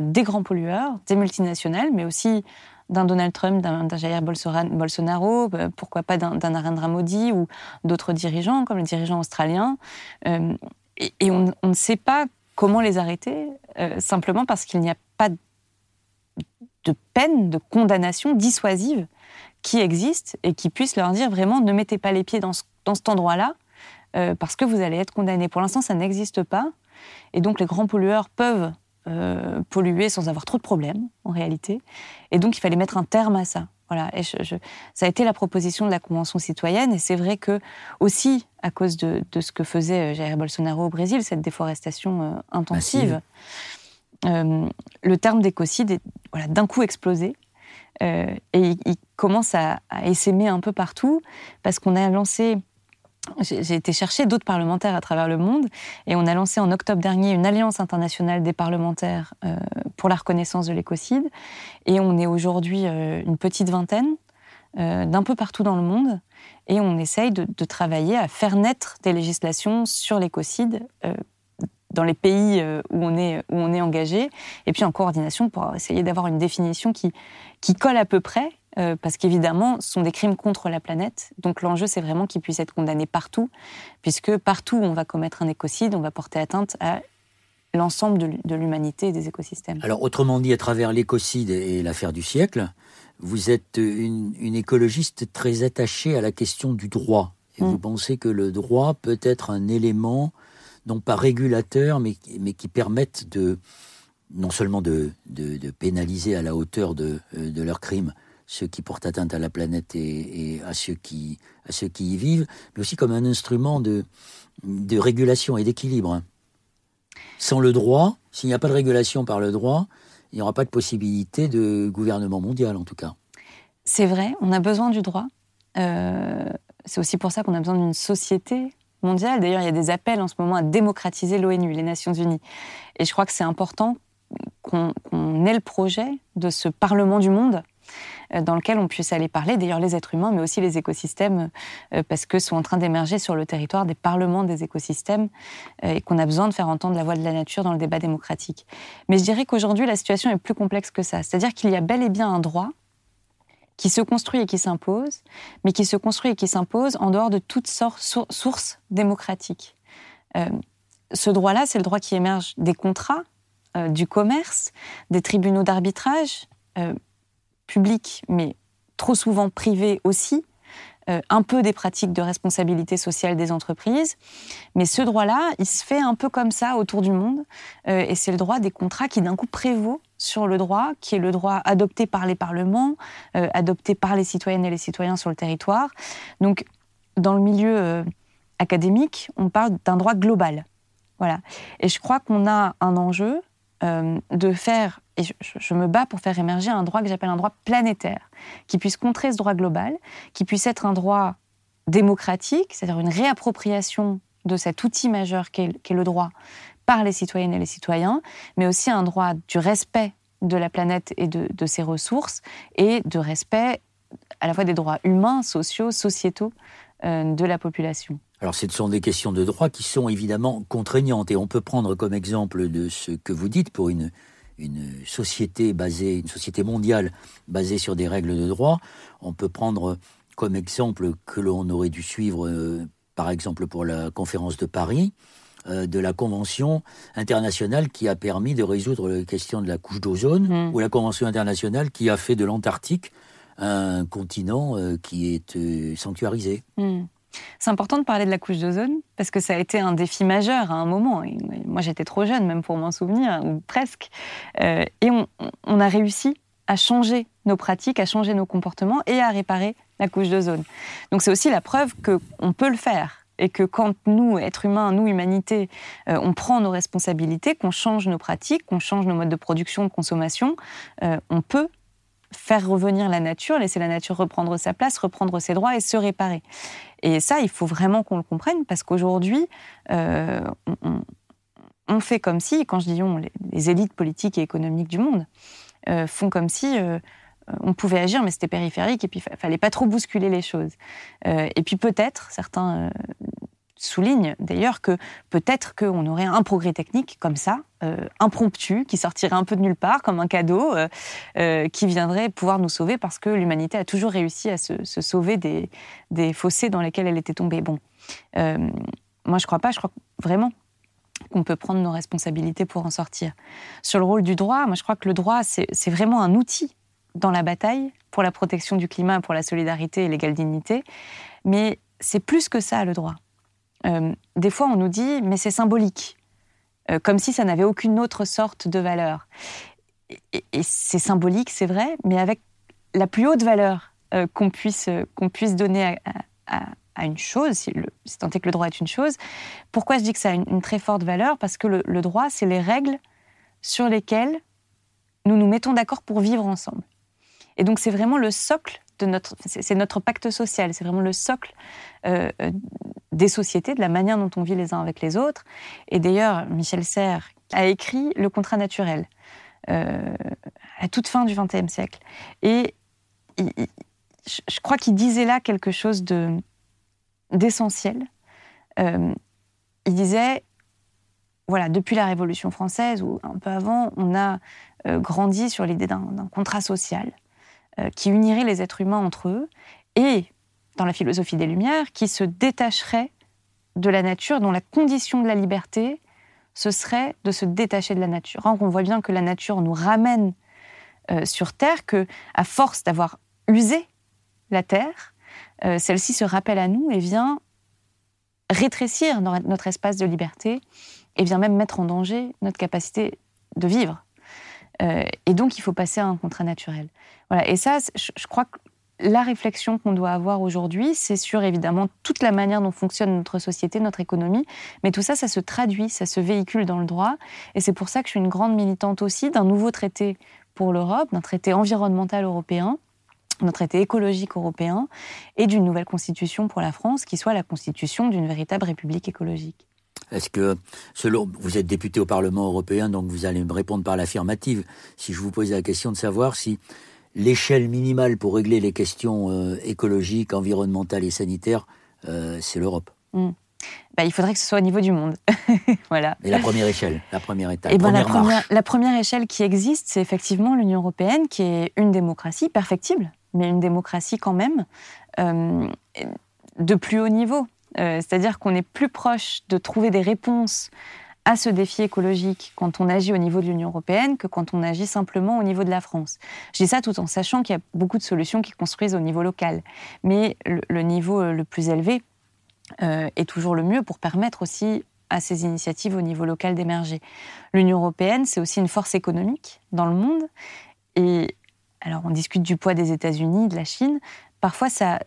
S3: des grands pollueurs, des multinationales, mais aussi d'un Donald Trump, d'un Jair Bolsonaro, euh, pourquoi pas d'un Narendra Modi ou d'autres dirigeants, comme le dirigeant australien. Euh, et, on, ne sait pas comment les arrêter, euh, simplement parce qu'il n'y a pas de peine, de condamnation dissuasive qui existe et qui puisse leur dire vraiment ne mettez pas les pieds dans, cet endroit-là parce que vous allez être condamné. Pour l'instant, ça n'existe pas. Et donc les grands pollueurs peuvent euh, polluer sans avoir trop de problèmes, en réalité. Et donc, il fallait mettre un terme à ça. Voilà. Et ça a été la proposition de la Convention citoyenne. Et c'est vrai que, aussi, à cause de, ce que faisait euh, Jair Bolsonaro au Brésil, cette déforestation euh, intensive, le terme d'écocide est voilà, d'un coup explosé. et il, commence à, à essaimer un peu partout, parce qu'on a lancé j'ai été chercher d'autres parlementaires à travers le monde et on a lancé en octobre dernier une alliance internationale des parlementaires euh, pour la reconnaissance de l'écocide. Et on est aujourd'hui euh, une petite vingtaine euh, d'un peu partout dans le monde et on essaye de, travailler à faire naître des législations sur l'écocide dans les pays où on, est, où on est engagé et puis en coordination pour essayer d'avoir une définition qui, qui colle à peu près euh, parce qu'évidemment, ce sont des crimes contre la planète. Donc l'enjeu, c'est vraiment qu'ils puissent être condamnés partout, puisque partout où on va commettre un écocide, on va porter atteinte à l'ensemble de l'humanité et des écosystèmes.
S1: Alors autrement dit, à travers l'écocide et l'affaire du siècle, vous êtes une, écologiste très attachée à la question du droit. Et vous mm. pensez que le droit peut être un élément, non pas régulateur, mais, mais qui permette de, non seulement de, de, pénaliser à la hauteur de, euh, de leurs crimes, ceux qui portent atteinte à la planète et, à, ceux qui, à ceux qui y vivent, mais aussi comme un instrument de, de régulation et d'équilibre. Sans le droit, s'il n'y a pas de régulation par le droit, il n'y aura pas de possibilité de gouvernement mondial, en tout cas.
S3: C'est vrai, on a besoin du droit. Euh, c'est aussi pour ça qu'on a besoin d'une société D'ailleurs, il y a des appels en ce moment à démocratiser l'ONU, les Nations Unies. Et je crois que c'est important qu'on ait le projet de ce Parlement du monde euh, dans lequel on puisse aller parler, d'ailleurs les êtres humains, mais aussi les écosystèmes, euh, parce que sont en train d'émerger sur le territoire des parlements des écosystèmes euh, et qu'on a besoin de faire entendre la voix de la nature dans le débat démocratique. Mais je dirais qu'aujourd'hui, la situation est plus complexe que ça. C'est-à-dire qu'il y a bel et bien un droit qui se construit et qui s'impose, mais qui se construit et qui s'impose en dehors de toutes sortes sources démocratiques. ce droit-là, c'est le droit qui émerge des contrats, du commerce, des tribunaux d'arbitrage, public, mais trop souvent privé aussi, euh, un peu des pratiques de responsabilité sociale des entreprises. Mais ce droit-là, il se fait un peu comme ça autour du monde, euh, et c'est le droit des contrats qui d'un coup prévaut sur le droit, qui est le droit adopté par les parlements, euh, adopté par les citoyennes et les citoyens sur le territoire. Donc, dans le milieu euh, académique, on parle d'un droit global. Voilà. Et je crois qu'on a un enjeu euh, de faire, et je, me bats pour faire émerger un droit que j'appelle un droit planétaire, qui puisse contrer ce droit global, qui puisse être un droit démocratique, c'est-à-dire une réappropriation de cet outil majeur qu'est le droit par les citoyennes et les citoyens, mais aussi un droit du respect de la planète et de, ses ressources, et de respect à la fois des droits humains, sociaux, sociétaux euh, de la population.
S1: Alors, ce sont des questions de droit qui sont évidemment contraignantes, et on peut prendre comme exemple de ce que vous dites pour une, une société basée, une société mondiale basée sur des règles de droit. On peut prendre comme exemple que l'on aurait dû suivre, euh, par exemple pour la conférence de Paris, de la Convention internationale qui a permis de résoudre la question de la couche d'ozone, mmh. ou la Convention internationale qui a fait de l'Antarctique un continent euh, qui est euh, sanctuarisé.
S3: Mmh. C'est important de parler de la couche d'ozone parce que ça a été un défi majeur à un moment. moi, j'étais trop jeune, même pour m'en souvenir, ou presque. et on, on, a réussi à changer nos pratiques, à changer nos comportements et à réparer la couche d'ozone. Donc, c'est aussi la preuve qu'on peut le faire et que quand nous, êtres humains, nous, humanité, euh, on prend nos responsabilités, qu'on change nos pratiques, qu'on change nos modes de production, de consommation, euh, on peut faire revenir la nature, laisser la nature reprendre sa place, reprendre ses droits et se réparer. Et ça, il faut vraiment qu'on le comprenne parce qu'aujourd'hui, euh, on, fait comme si, quand je dis on, les, élites politiques et économiques du monde font comme si on pouvait agir, mais c'était périphérique, et puis il fallait pas trop bousculer les choses. Euh, et puis peut-être, certains euh, soulignent d'ailleurs que peut-être qu'on aurait un progrès technique comme ça, euh, impromptu, qui sortirait un peu de nulle part, comme un cadeau, qui viendrait pouvoir nous sauver, parce que l'humanité a toujours réussi à se, sauver des, des, fossés dans lesquels elle était tombée. Bon, moi je crois pas, je crois vraiment qu'on peut prendre nos responsabilités pour en sortir. Sur le rôle du droit, moi je crois que le droit, c'est vraiment un outil dans la bataille pour la protection du climat, pour la solidarité et l'égale dignité. Mais c'est plus que ça, le droit. Euh, des fois, on nous dit, mais c'est symbolique, euh, comme si ça n'avait aucune autre sorte de valeur. Et, c'est symbolique, c'est vrai, mais avec la plus haute valeur euh, qu'on puisse, qu'on puisse donner à, une chose, si, tant est que le droit est une chose. Pourquoi je dis que ça a une, très forte valeur? Parce que le droit, c'est les règles sur lesquelles nous nous mettons d'accord pour vivre ensemble. Et donc c'est vraiment le socle de notre, c'est notre pacte social, c'est vraiment le socle euh, euh, des sociétés, de la manière dont on vit les uns avec les autres. Et d'ailleurs, Michel Serres a écrit Le contrat naturel euh, à toute fin du XXe siècle. Et je crois qu'il disait là quelque chose de d'essentiel. il disait, voilà, depuis la Révolution française ou un peu avant, on a grandi sur l'idée d'un contrat social qui unirait les êtres humains entre eux, et, dans la philosophie des Lumières, qui se détacherait de la nature, dont la condition de la liberté, ce serait de se détacher de la nature. Or, on voit bien que la nature nous ramène euh, sur Terre, que à force d'avoir usé la Terre, euh, celle-ci se rappelle à nous et vient rétrécir notre espace de liberté et vient même mettre en danger notre capacité de vivre. et donc, il faut passer à un contrat naturel. Et ça, je, crois que la réflexion qu'on doit avoir aujourd'hui, c'est sur évidemment toute la manière dont fonctionne notre société, notre économie, mais tout ça, ça se traduit, ça se véhicule dans le droit. Et c'est pour ça que je suis une grande militante aussi d'un nouveau traité pour l'Europe, d'un traité environnemental européen, d'un traité écologique européen et d'une nouvelle constitution pour la France qui soit la constitution d'une véritable république écologique.
S1: Est-ce que, selon, vous êtes député au Parlement européen, donc vous allez me répondre par l'affirmative, si je vous pose la question de savoir si l'échelle minimale pour régler les questions euh, écologiques, environnementales et sanitaires, euh, c'est l'Europe.
S3: Hmm. Bah, il faudrait que ce soit au niveau du monde. voilà.
S1: Et la première échelle, la première étape,
S3: Et eh ben, la, première, la première échelle qui existe, c'est effectivement l'Union européenne, qui est une démocratie perfectible, mais une démocratie quand même euh, de plus haut niveau. C'est-à-dire qu'on est plus proche de trouver des réponses à ce défi écologique quand on agit au niveau de l'Union européenne que quand on agit simplement au niveau de la France. Je dis ça tout en sachant qu'il y a beaucoup de solutions qui construisent au niveau local. Mais le, niveau euh, le plus élevé euh, est toujours le mieux pour permettre aussi à ces initiatives au niveau local d'émerger. L'Union européenne, c'est aussi une force économique dans le monde. Et alors, on discute du poids des États-Unis, de la Chine. Parfois, ça,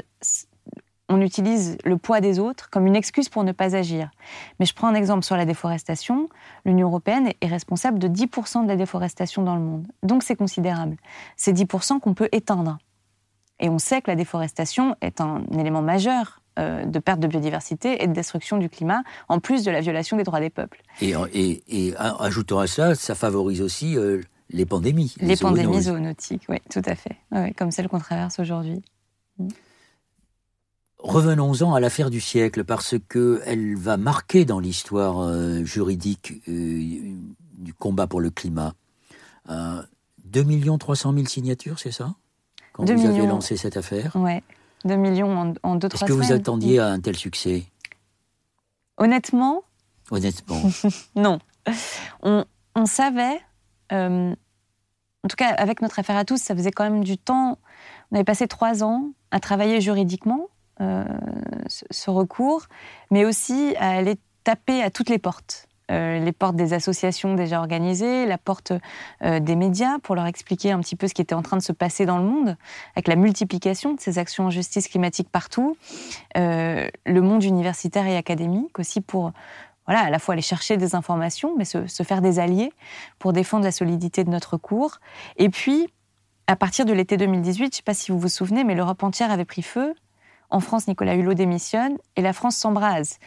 S3: on utilise le poids des autres comme une excuse pour ne pas agir. Mais je prends un exemple sur la déforestation. L'Union européenne est responsable de 10% de la déforestation dans le monde. Donc c'est considérable. C'est 10% qu'on peut éteindre. Et on sait que la déforestation est un élément majeur euh, de perte de biodiversité et de destruction du climat, en plus de la violation des droits des peuples.
S1: Et, et, ajoutant à ça, ça favorise aussi euh, les pandémies.
S3: Les, pandémies zoonotiques, oui, tout à fait. comme celle qu'on traverse aujourd'hui. Mm.
S1: Revenons-en à l'affaire du siècle, parce qu'elle va marquer dans l'histoire euh, juridique euh, du combat pour le climat. Euh, 2 300 000 signatures, c'est ça? Quand vous avez lancé cette affaire?
S3: Oui, 2 millions en, en deux,
S1: Est-ce que vous attendiez à un tel succès?
S3: Honnêtement
S1: Honnêtement.
S3: non. On, on savait, euh, en tout cas avec notre affaire à tous, ça faisait quand même du temps. On avait passé trois ans à travailler juridiquement ce recours, mais aussi à aller taper à toutes les portes. Euh, les portes des associations déjà organisées, la porte euh, des médias pour leur expliquer un petit peu ce qui était en train de se passer dans le monde, avec la multiplication de ces actions en justice climatique partout, le monde universitaire et académique aussi pour voilà, à la fois aller chercher des informations, mais se, se, faire des alliés pour défendre la solidité de notre cours. Et puis, à partir de l'été 2018, je ne sais pas si vous vous souvenez, mais l'Europe entière avait pris feu en France, Nicolas Hulot démissionne et la France s'embrase.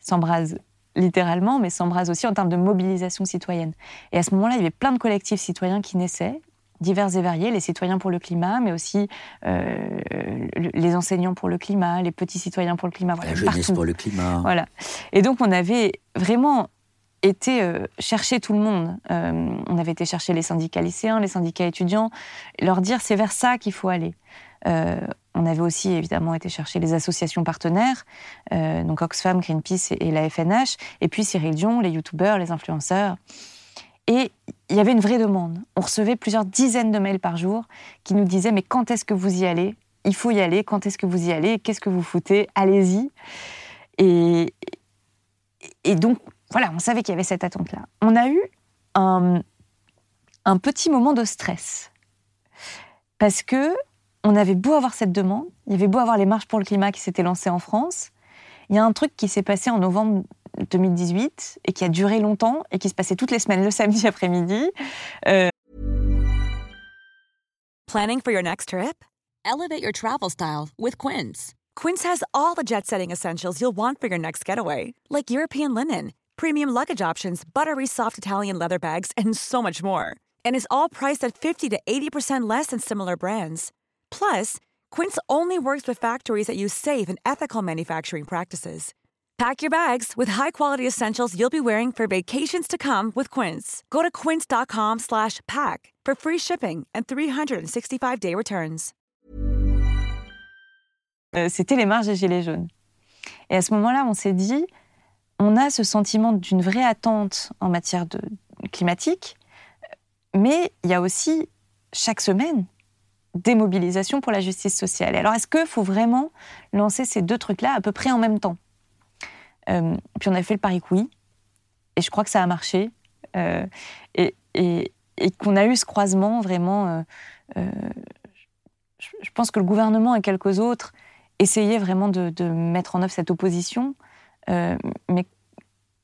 S3: S'embrase littéralement, mais s'embrase aussi en termes de mobilisation citoyenne. Et à ce moment-là, il y avait plein de collectifs citoyens qui naissaient, divers et variés, les citoyens pour le climat, mais aussi euh, les enseignants pour le climat, les petits citoyens pour le climat.
S1: Voilà, la jeunesse pour le climat.
S3: Voilà. Et donc on avait vraiment été euh, chercher tout le monde. Euh, on avait été chercher les syndicats lycéens, les syndicats étudiants, leur dire c'est vers ça qu'il faut aller. On avait aussi évidemment été chercher les associations partenaires, euh, donc Oxfam, Greenpeace et, la FNH, et puis Cyril Dion, les youtubeurs, les influenceurs. Et il y avait une vraie demande. On recevait plusieurs dizaines de mails par jour qui nous disaient mais quand est-ce que vous y allez? Il faut y aller. Quand est-ce que vous y allez? Qu'est-ce que vous foutez? Allez-y. Et, donc voilà, on savait qu'il y avait cette attente-là. On a eu un petit moment de stress parce que on avait beau avoir cette demande, il y avait beau avoir les marches pour le climat qui s'étaient lancées en France, il y a un truc qui s'est passé en novembre 2018 et qui a duré longtemps et qui se passait toutes les semaines le samedi après-midi. Euh...
S4: Planning for your next trip? Elevate your travel style with Quince. Quince has all the jet-setting essentials you'll want for your next getaway, like European linen, premium luggage options, buttery soft Italian leather bags, and so much more. And is all priced at 50 to 80% less than similar brands. Plus, Quince only works with factories that use safe and ethical manufacturing practices. Pack your bags with high-quality essentials you'll be wearing for vacations to come with Quince. Go to quince.com/pack for free shipping and 365-day returns.
S3: Euh, c'était les marges des gilets jaunes. Et à ce moment-là, on s'est dit, on a ce sentiment d'une vraie attente en matière de climatique, mais il y a aussi chaque semaine des mobilisations pour la justice sociale. Alors, est-ce qu'il faut vraiment lancer ces deux trucs-là à peu près en même temps? Euh, Puis on a fait le pari oui, et je crois que ça a marché, euh, et, qu'on a eu ce croisement vraiment. Euh, je pense que le gouvernement et quelques autres essayaient vraiment de, mettre en œuvre cette opposition, mais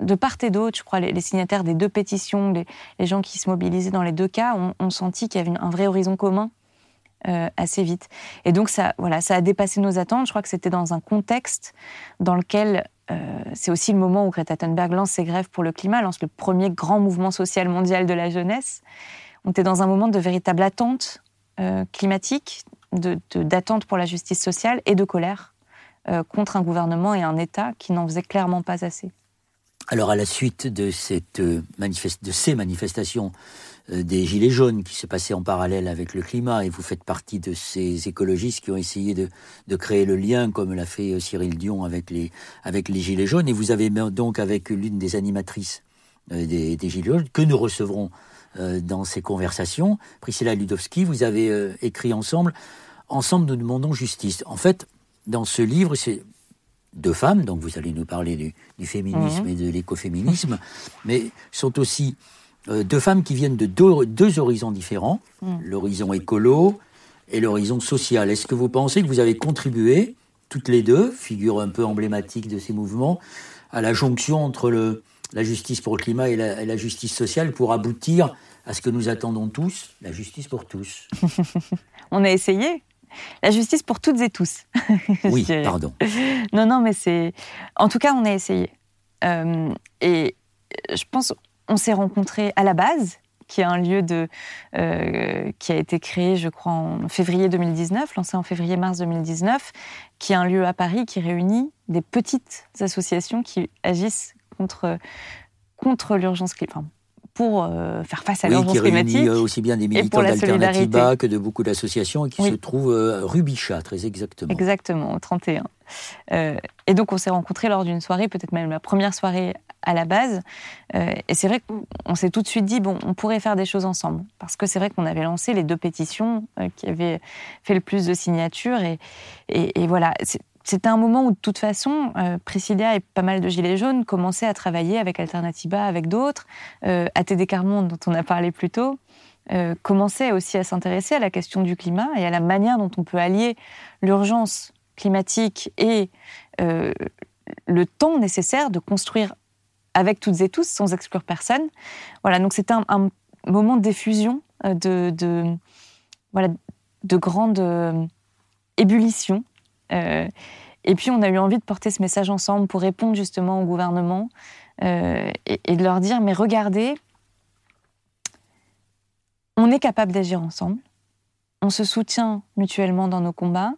S3: de part et d'autre, je crois, les, signataires des deux pétitions, les, gens qui se mobilisaient dans les deux cas, ont, senti qu'il y avait un vrai horizon commun euh, assez vite. Et donc ça, voilà, ça a dépassé nos attentes. Je crois que c'était dans un contexte dans lequel euh, c'est aussi le moment où Greta Thunberg lance ses grèves pour le climat, lance le premier grand mouvement social mondial de la jeunesse. On était dans un moment de véritable attente euh, climatique, d'attente pour la justice sociale et de colère contre un gouvernement et un État qui n'en faisait clairement pas assez.
S1: Alors, à la suite de, cette, de ces manifestations euh, des Gilets jaunes qui se passaient en parallèle avec le climat, et vous faites partie de ces écologistes qui ont essayé de, de créer le lien, comme l'a fait euh, Cyril Dion avec les, avec les Gilets jaunes, et vous avez donc avec l'une des animatrices euh, des, des, Gilets jaunes, que nous recevrons dans ces conversations, Priscilla Ludowski, vous avez écrit ensemble, Ensemble nous demandons justice. En fait, dans ce livre, c'est deux femmes, donc vous allez nous parler du, féminisme mhm. et de l'écoféminisme, mais sont aussi euh, deux femmes qui viennent de deux, horizons différents, mhm. l'horizon écolo et l'horizon social. Est-ce que vous pensez que vous avez contribué, toutes les deux, figure un peu emblématique de ces mouvements, à la jonction entre le, la justice pour le climat et la, justice sociale pour aboutir à ce que nous attendons tous, la justice pour tous
S3: On a essayé. La justice pour toutes et tous.
S1: oui, pardon.
S3: Non, non, mais c'est. En tout cas, on a essayé. Euh, et je pense on s'est rencontrés à la base, qui est un lieu de, euh, qui a été créé, je crois, en février 2019, lancé en février-mars 2019, qui est un lieu à Paris qui réunit des petites associations qui agissent contre, contre l'urgence climatique. Pour euh, faire face à l'urgence climatique. Qui réunit
S1: euh, aussi bien des militants d'Alternativa que de beaucoup d'associations et qui se trouvent euh, rue Bichat, très exactement.
S3: Exactement, au 31. et donc on s'est rencontrés lors d'une soirée, peut-être même la première soirée à la base. et c'est vrai qu'on s'est tout de suite dit, bon, on pourrait faire des choses ensemble. Parce que c'est vrai qu'on avait lancé les deux pétitions qui avaient fait le plus de signatures. Et, et, et voilà, c'était un moment où, de toute façon, euh, Priscilla et pas mal de Gilets jaunes commençaient à travailler avec Alternativa, avec d'autres. Euh, ATD Carmonde, dont on a parlé plus tôt, euh, commençait aussi à s'intéresser à la question du climat et à la manière dont on peut allier l'urgence climatique et euh, le temps nécessaire de construire avec toutes et tous, sans exclure personne. Voilà, donc c'était un, moment de diffusion, de, de, de grande ébullition euh, et puis on a eu envie de porter ce message ensemble pour répondre justement au gouvernement euh, et, de leur dire, mais regardez, on est capable d'agir ensemble, on se soutient mutuellement dans nos combats,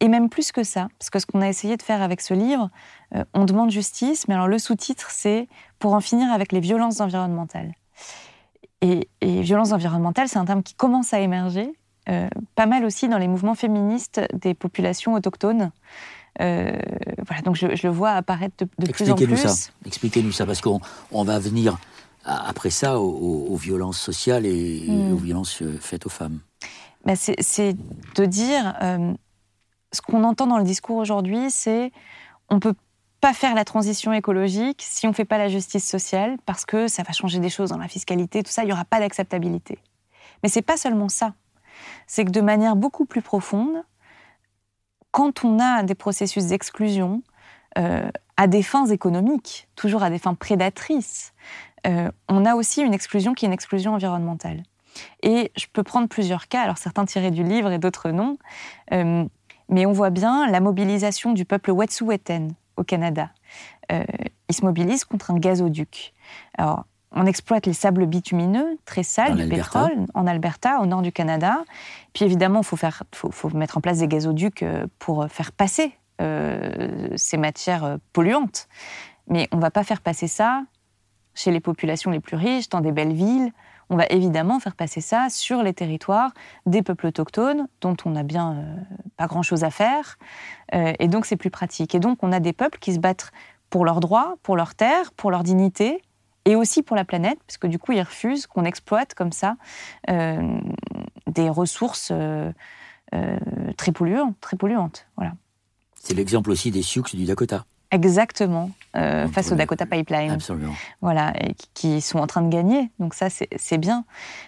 S3: et même plus que ça, parce que ce qu'on a essayé de faire avec ce livre, euh, on demande justice, mais alors le sous-titre, c'est pour en finir avec les violences environnementales. Et, et violences environnementales, c'est un terme qui commence à émerger, euh, pas mal aussi dans les mouvements féministes des populations autochtones. Euh, voilà, donc je, le vois apparaître de, plus en plus.
S1: Ça. Expliquez-nous ça, parce qu'on on va venir après ça aux, violences sociales et hmm. aux violences euh, faites aux femmes.
S3: Ben c'est de dire, ce qu'on entend dans le discours aujourd'hui, c'est on peut pas faire la transition écologique si on fait pas la justice sociale, parce que ça va changer des choses dans la fiscalité, tout ça, il y aura pas d'acceptabilité. Mais c'est pas seulement ça c'est que de manière beaucoup plus profonde, quand on a des processus d'exclusion euh, à des fins économiques, toujours à des fins prédatrices, euh, on a aussi une exclusion qui est une exclusion environnementale. Et je peux prendre plusieurs cas, alors certains tirés du livre et d'autres non, euh, mais on voit bien la mobilisation du peuple Wet'suwet'en au Canada. il se mobilise contre un gazoduc. On exploite les sables bitumineux, très sales, du pétrole, en Alberta, au nord du Canada. Puis évidemment, il faut, mettre en place des gazoducs euh, pour faire passer euh, ces matières euh, polluantes. Mais on ne va pas faire passer ça chez les populations les plus riches, dans des belles villes. On va évidemment faire passer ça sur les territoires des peuples autochtones, dont on n'a bien pas grand-chose à faire. et donc, c'est plus pratique. Et donc, on a des peuples qui se battent pour leurs droits, pour leurs terres, pour leur dignité, et aussi pour la planète, parce que du coup, ils refusent qu'on exploite comme ça euh, des ressources euh, euh, très polluantes. Très polluantes voilà.
S1: C'est l'exemple aussi des Sioux du Dakota.
S3: Exactement, face au Dakota Pipeline.
S1: Absolument.
S3: Voilà, et qui sont en train de gagner, donc ça c'est bien.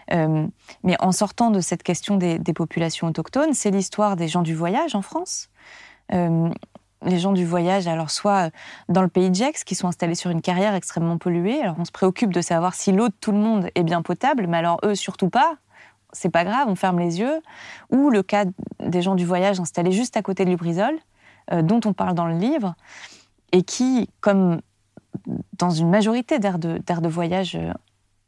S3: mais en sortant de cette question des, des populations autochtones, c'est l'histoire des gens du voyage en France les gens du voyage, alors soit dans le pays de Gex, qui sont installés sur une carrière extrêmement polluée. Alors on se préoccupe de savoir si l'eau de tout le monde est bien potable, mais alors eux surtout pas. C'est pas grave, on ferme les yeux. Ou le cas des gens du voyage installés juste à côté de Lubrizol, euh, dont on parle dans le livre, et qui, comme dans une majorité d'aires de, voyage euh,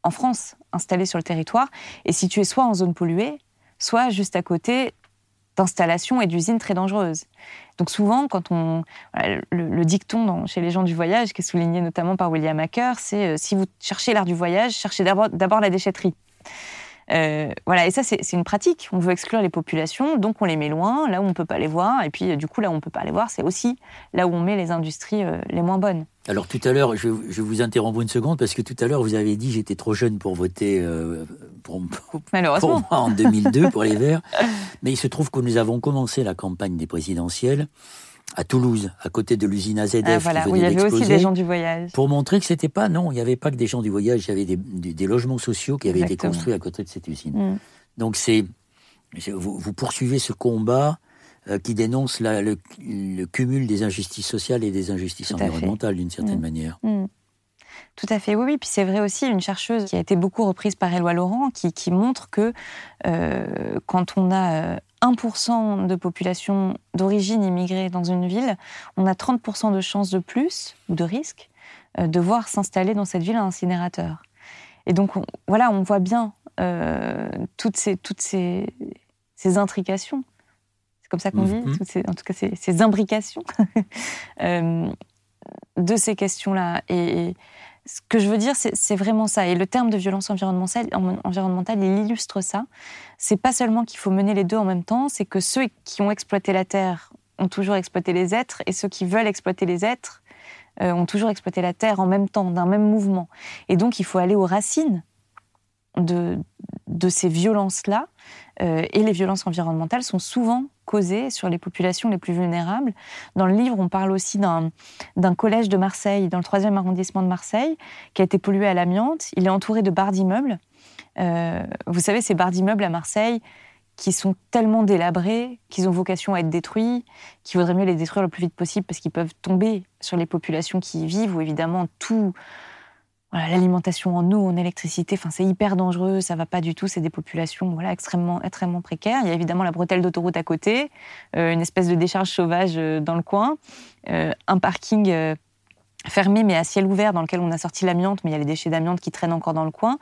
S3: en France installés sur le territoire, est situé soit en zone polluée, soit juste à côté d'installations et d'usines très dangereuses. Donc souvent, quand on le, dicton chez les gens du voyage, qui est souligné notamment par William Hacker, c'est euh, si vous cherchez l'art du voyage, cherchez d'abord la déchetterie. Euh, voilà, et ça, c'est une pratique. On veut exclure les populations, donc on les met loin, là où on peut pas les voir. Et puis, du coup, là où on peut pas les voir, c'est aussi là où on met les industries euh, les moins bonnes.
S1: Alors, tout à l'heure, je, vous interromps une seconde, parce que tout à l'heure, vous avez dit j'étais trop jeune pour voter euh, pour, moi en 2002 pour les Verts. Mais il se trouve que nous avons commencé la campagne des présidentielles à Toulouse, à côté de l'usine AZF. Ah,
S3: voilà, où il y avait aussi des gens du voyage.
S1: Pour montrer que c'était pas, non, il n'y avait pas que des gens du voyage, il y avait des, logements sociaux qui avaient été construits à côté de cette usine. Mm. Donc c'est, vous, poursuivez ce combat euh, qui dénonce le, cumul des injustices sociales et des injustices environnementales d'une certaine mm. manière.
S3: Mm. Tout à fait, oui, oui. Puis c'est vrai aussi, une chercheuse qui a été beaucoup reprise par Éloi Laurent, qui, montre que euh, quand on a 1% euh, de population d'origine immigrée dans une ville, on a 30% de chances de plus, ou de risque, euh, de voir s'installer dans cette ville un incinérateur. Et donc, voilà, on voit bien toutes, ces, toutes ces, ces intrications. Comme ça qu'on dit, mhm. ces, en tout cas ces, ces imbrications de ces questions-là. Et, ce que je veux dire, c'est vraiment ça. Et le terme de violence environnementale, environnementale il illustre ça. C'est pas seulement qu'il faut mener les deux en même temps, c'est que ceux qui ont exploité la Terre ont toujours exploité les êtres, et ceux qui veulent exploiter les êtres euh, ont toujours exploité la Terre en même temps, d'un même mouvement. Et donc, il faut aller aux racines de, de ces violences-là. Euh, et les violences environnementales sont souvent causées sur les populations les plus vulnérables. Dans le livre, on parle aussi d'un collège de Marseille, dans le troisième arrondissement de Marseille, qui a été pollué à l'amiante. Il est entouré de barres d'immeubles. Euh, vous savez, ces barres d'immeubles à Marseille, qui sont tellement délabrés qu'ils ont vocation à être détruits, qu'il vaudrait mieux les détruire le plus vite possible parce qu'ils peuvent tomber sur les populations qui y vivent, où évidemment tout, l'alimentation en eau, en électricité, c'est hyper dangereux, ça va pas du tout, c'est des populations voilà, extrêmement, extrêmement précaires. Il y a évidemment la bretelle d'autoroute à côté, euh, une espèce de décharge sauvage euh, dans le coin, euh, un parking fermé mais à ciel ouvert dans lequel on a sorti l'amiante, mais il y a les déchets d'amiante qui traînent encore dans le coin,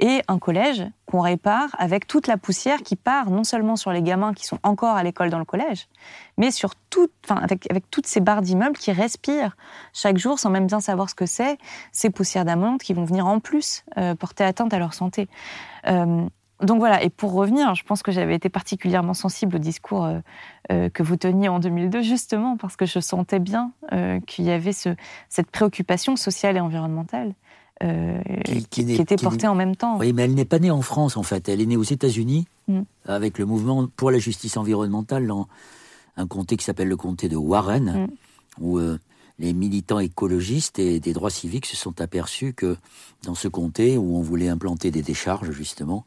S3: et un collège qu'on répare avec toute la poussière qui part non seulement sur les gamins qui sont encore à l'école dans le collège, mais sur enfin, avec, avec toutes ces barres d'immeubles qui respirent chaque jour sans même bien savoir ce que c'est, ces poussières d'amiante qui vont venir en plus euh, porter atteinte à leur santé. Euh, donc voilà, et pour revenir, je pense que j'avais été particulièrement sensible au discours euh, euh, que vous teniez en 2002, justement parce que je sentais bien euh, qu'il y avait cette préoccupation sociale et environnementale qui, était portée en même temps.
S1: Oui, mais elle n'est pas née en France, en fait. Elle est née aux États-Unis, mm. avec le mouvement pour la justice environnementale dans un comté qui s'appelle le comté de Warren, mm. où les militants écologistes et des droits civiques se sont aperçus que dans ce comté, où on voulait implanter des décharges, justement,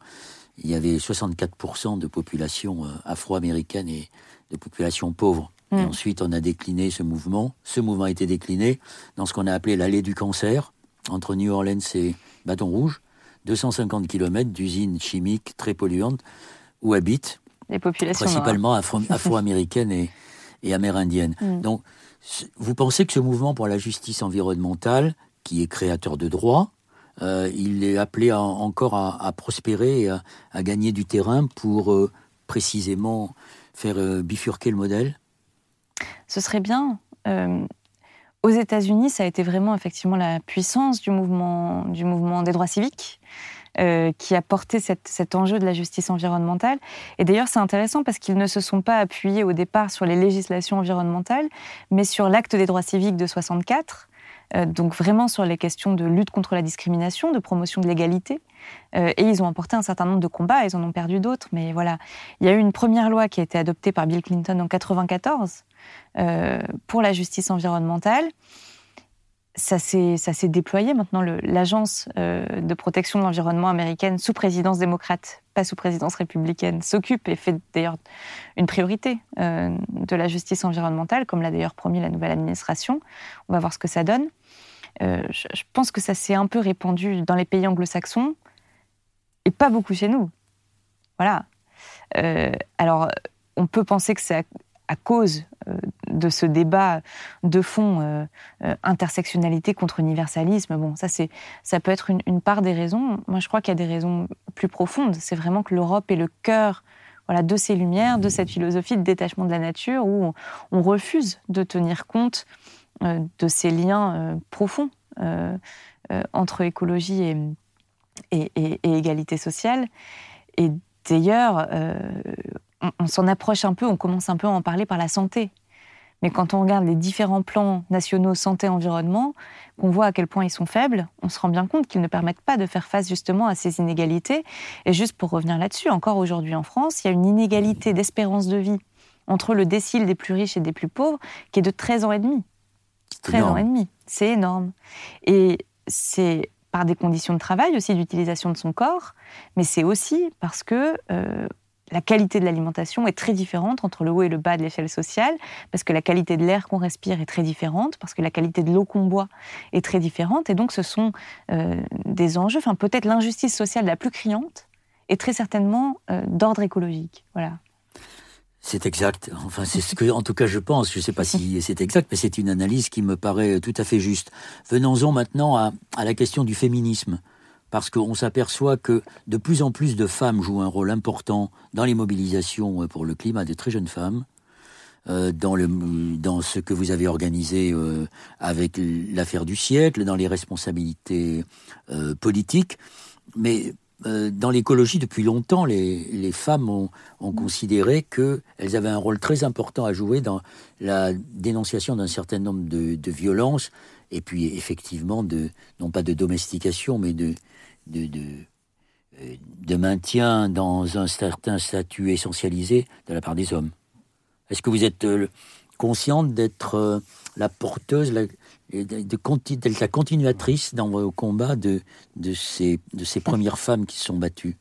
S1: il y avait 64% de population euh, afro-américaine et de population pauvre. Et mm. ensuite, on a décliné ce mouvement. Ce mouvement a été décliné dans ce qu'on a appelé l'allée du cancer, entre New Orleans et Baton Rouge, 250 km d'usines chimiques très polluantes où habitent
S3: les populations
S1: principalement afro-américaines et, et, amérindiennes. Mm. Donc, vous pensez que ce mouvement pour la justice environnementale, qui est créateur de droits, euh, il est appelé encore à, prospérer et à, gagner du terrain pour euh, précisément faire euh, bifurquer le modèle
S3: Ce serait bien. aux États-Unis, ça a été vraiment effectivement la puissance du mouvement, des droits civiques. qui a porté cet enjeu de la justice environnementale. Et d'ailleurs, c'est intéressant parce qu'ils ne se sont pas appuyés au départ sur les législations environnementales, mais sur l'acte des droits civiques de 64, euh, donc vraiment sur les questions de lutte contre la discrimination, de promotion de l'égalité. Euh, et ils ont emporté un certain nombre de combats, ils en ont perdu d'autres, mais voilà. Il y a eu une première loi qui a été adoptée par Bill Clinton en 1994 euh, pour la justice environnementale. Ça s'est déployé maintenant. L'agence de protection de l'environnement américaine, sous présidence démocrate, pas sous présidence républicaine, s'occupe et fait d'ailleurs une priorité de la justice environnementale, comme l'a d'ailleurs promis la nouvelle administration. On va voir ce que ça donne. Euh, je, pense que ça s'est un peu répandu dans les pays anglo-saxons et pas beaucoup chez nous. Voilà. Euh, alors, on peut penser que c'est à, cause euh, de ce débat de fond intersectionnalité contre universalisme. Bon, ça, c'est, ça peut être une, part des raisons. Moi, je crois qu'il y a des raisons plus profondes. C'est vraiment que l'Europe est le cœur voilà, de ces lumières, de cette philosophie de détachement de la nature où on refuse de tenir compte de ces liens euh, profonds euh, entre écologie et, égalité sociale. Et d'ailleurs, on, s'en approche un peu, on commence un peu à en parler par la santé. Mais quand on regarde les différents plans nationaux santé-environnement, qu'on voit à quel point ils sont faibles, on se rend bien compte qu'ils ne permettent pas de faire face justement à ces inégalités. Et juste pour revenir là-dessus, encore aujourd'hui en France, il y a une inégalité d'espérance de vie entre le décile des plus riches et des plus pauvres qui est de 13 ans et demi. 13 ans et demi, c'est énorme. Et c'est par des conditions de travail aussi, d'utilisation de son corps, mais c'est aussi parce que euh, la qualité de l'alimentation est très différente entre le haut et le bas de l'échelle sociale, parce que la qualité de l'air qu'on respire est très différente, parce que la qualité de l'eau qu'on boit est très différente, et donc ce sont euh, des enjeux, enfin peut-être l'injustice sociale la plus criante, et très certainement euh, d'ordre écologique. Voilà.
S1: C'est exact. Enfin, c'est ce que, en tout cas, je pense. Je ne sais pas si c'est exact, mais c'est une analyse qui me paraît tout à fait juste. Venons-en maintenant à, la question du féminisme. Parce qu'on s'aperçoit que de plus en plus de femmes jouent un rôle important dans les mobilisations pour le climat, de très jeunes femmes, euh, dans, le, dans ce que vous avez organisé euh, avec l'affaire du siècle, dans les responsabilités euh, politiques. Mais euh, dans l'écologie, depuis longtemps, les, femmes ont, considéré qu'elles avaient un rôle très important à jouer dans la dénonciation d'un certain nombre de, violences, et puis effectivement, de, non pas de domestication, mais de, de, de, maintien dans un certain statut essentialisé de la part des hommes. Est-ce que vous êtes euh, consciente d'être euh, la porteuse, de, la continuatrice dans vos combats de, de, ces, de ces premières femmes qui se sont battues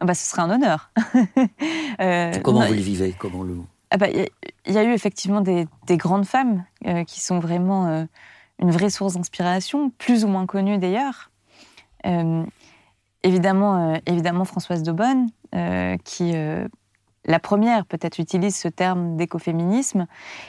S3: ah bah, Ce serait un honneur.
S1: euh, comment vous le vivez? Comment le...
S3: ah bah, Il y, a eu effectivement des, des grandes femmes euh, qui sont vraiment euh, une vraie source d'inspiration, plus ou moins connues d'ailleurs. Évidemment, évidemment, Françoise Daubonne, qui la première peut-être utilise ce terme d'écoféminisme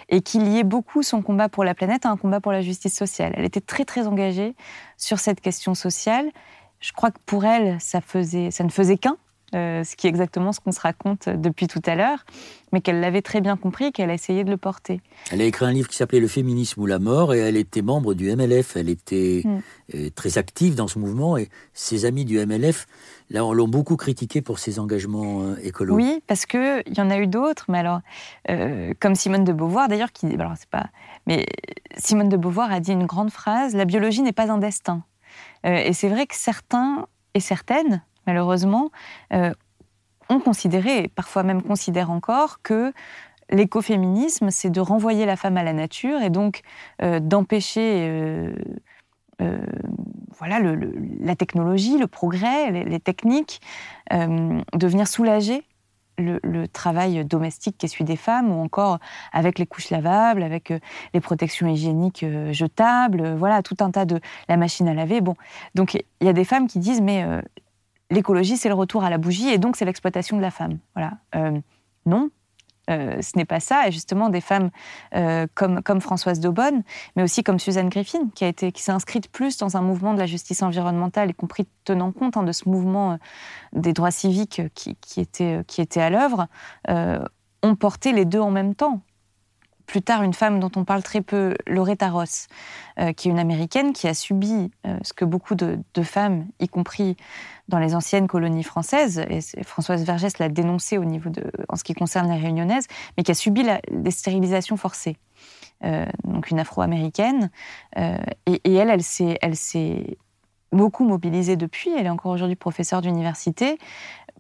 S3: et qui liait beaucoup son combat pour la planète à un combat pour la justice sociale. Elle était très très engagée sur cette question sociale. Je crois que pour elle, ça, ça ne faisait qu'un, euh, ce qui est exactement ce qu'on se raconte depuis tout à l'heure, mais qu'elle l'avait très bien compris et qu'elle a essayé de le porter.
S1: Elle a écrit un livre qui s'appelait Le féminisme ou la mort et elle était membre du MLF. Elle était mm. euh, très active dans ce mouvement et ses amis du MLF l'ont beaucoup critiqué pour ses engagements euh, écologiques.
S3: Oui, parce qu'il y en a eu d'autres, mais alors, comme Simone de Beauvoir d'ailleurs, qui. Alors, c'est pas. Mais Simone de Beauvoir a dit une grande phrase La biologie n'est pas un destin. et c'est vrai que certains et certaines, malheureusement, euh, ont considéré, et parfois même considèrent encore, que l'écoféminisme, c'est de renvoyer la femme à la nature et donc euh, d'empêcher euh, voilà, la technologie, le progrès, les, techniques, de venir soulager le, travail domestique celui des femmes, ou encore avec les couches lavables, avec les protections hygiéniques jetables, voilà, tout un tas de la machine à laver. Bon, donc il y a des femmes qui disent mais l'écologie, c'est le retour à la bougie et donc c'est l'exploitation de la femme. Voilà. Euh, non, euh, ce n'est pas ça. Et justement, des femmes euh, comme, comme Françoise Daubonne, mais aussi comme Suzanne Griffin, qui, qui s'est inscrite plus dans un mouvement de la justice environnementale, y compris tenant compte hein, de ce mouvement des droits civiques qui, qui, était, qui était à l'œuvre, ont porté les deux en même temps plus tard une femme dont on parle très peu, Loretta Ross, euh, qui est une américaine qui a subi euh, ce que beaucoup de, femmes, y compris dans les anciennes colonies françaises, et Françoise Vergès l'a dénoncé au niveau de, en ce qui concerne les réunionnaises, mais qui a subi la, des stérilisations forcées. Euh, donc une afro-américaine. Et, elle, elle s'est beaucoup mobilisée depuis. Elle est encore aujourd'hui professeure d'université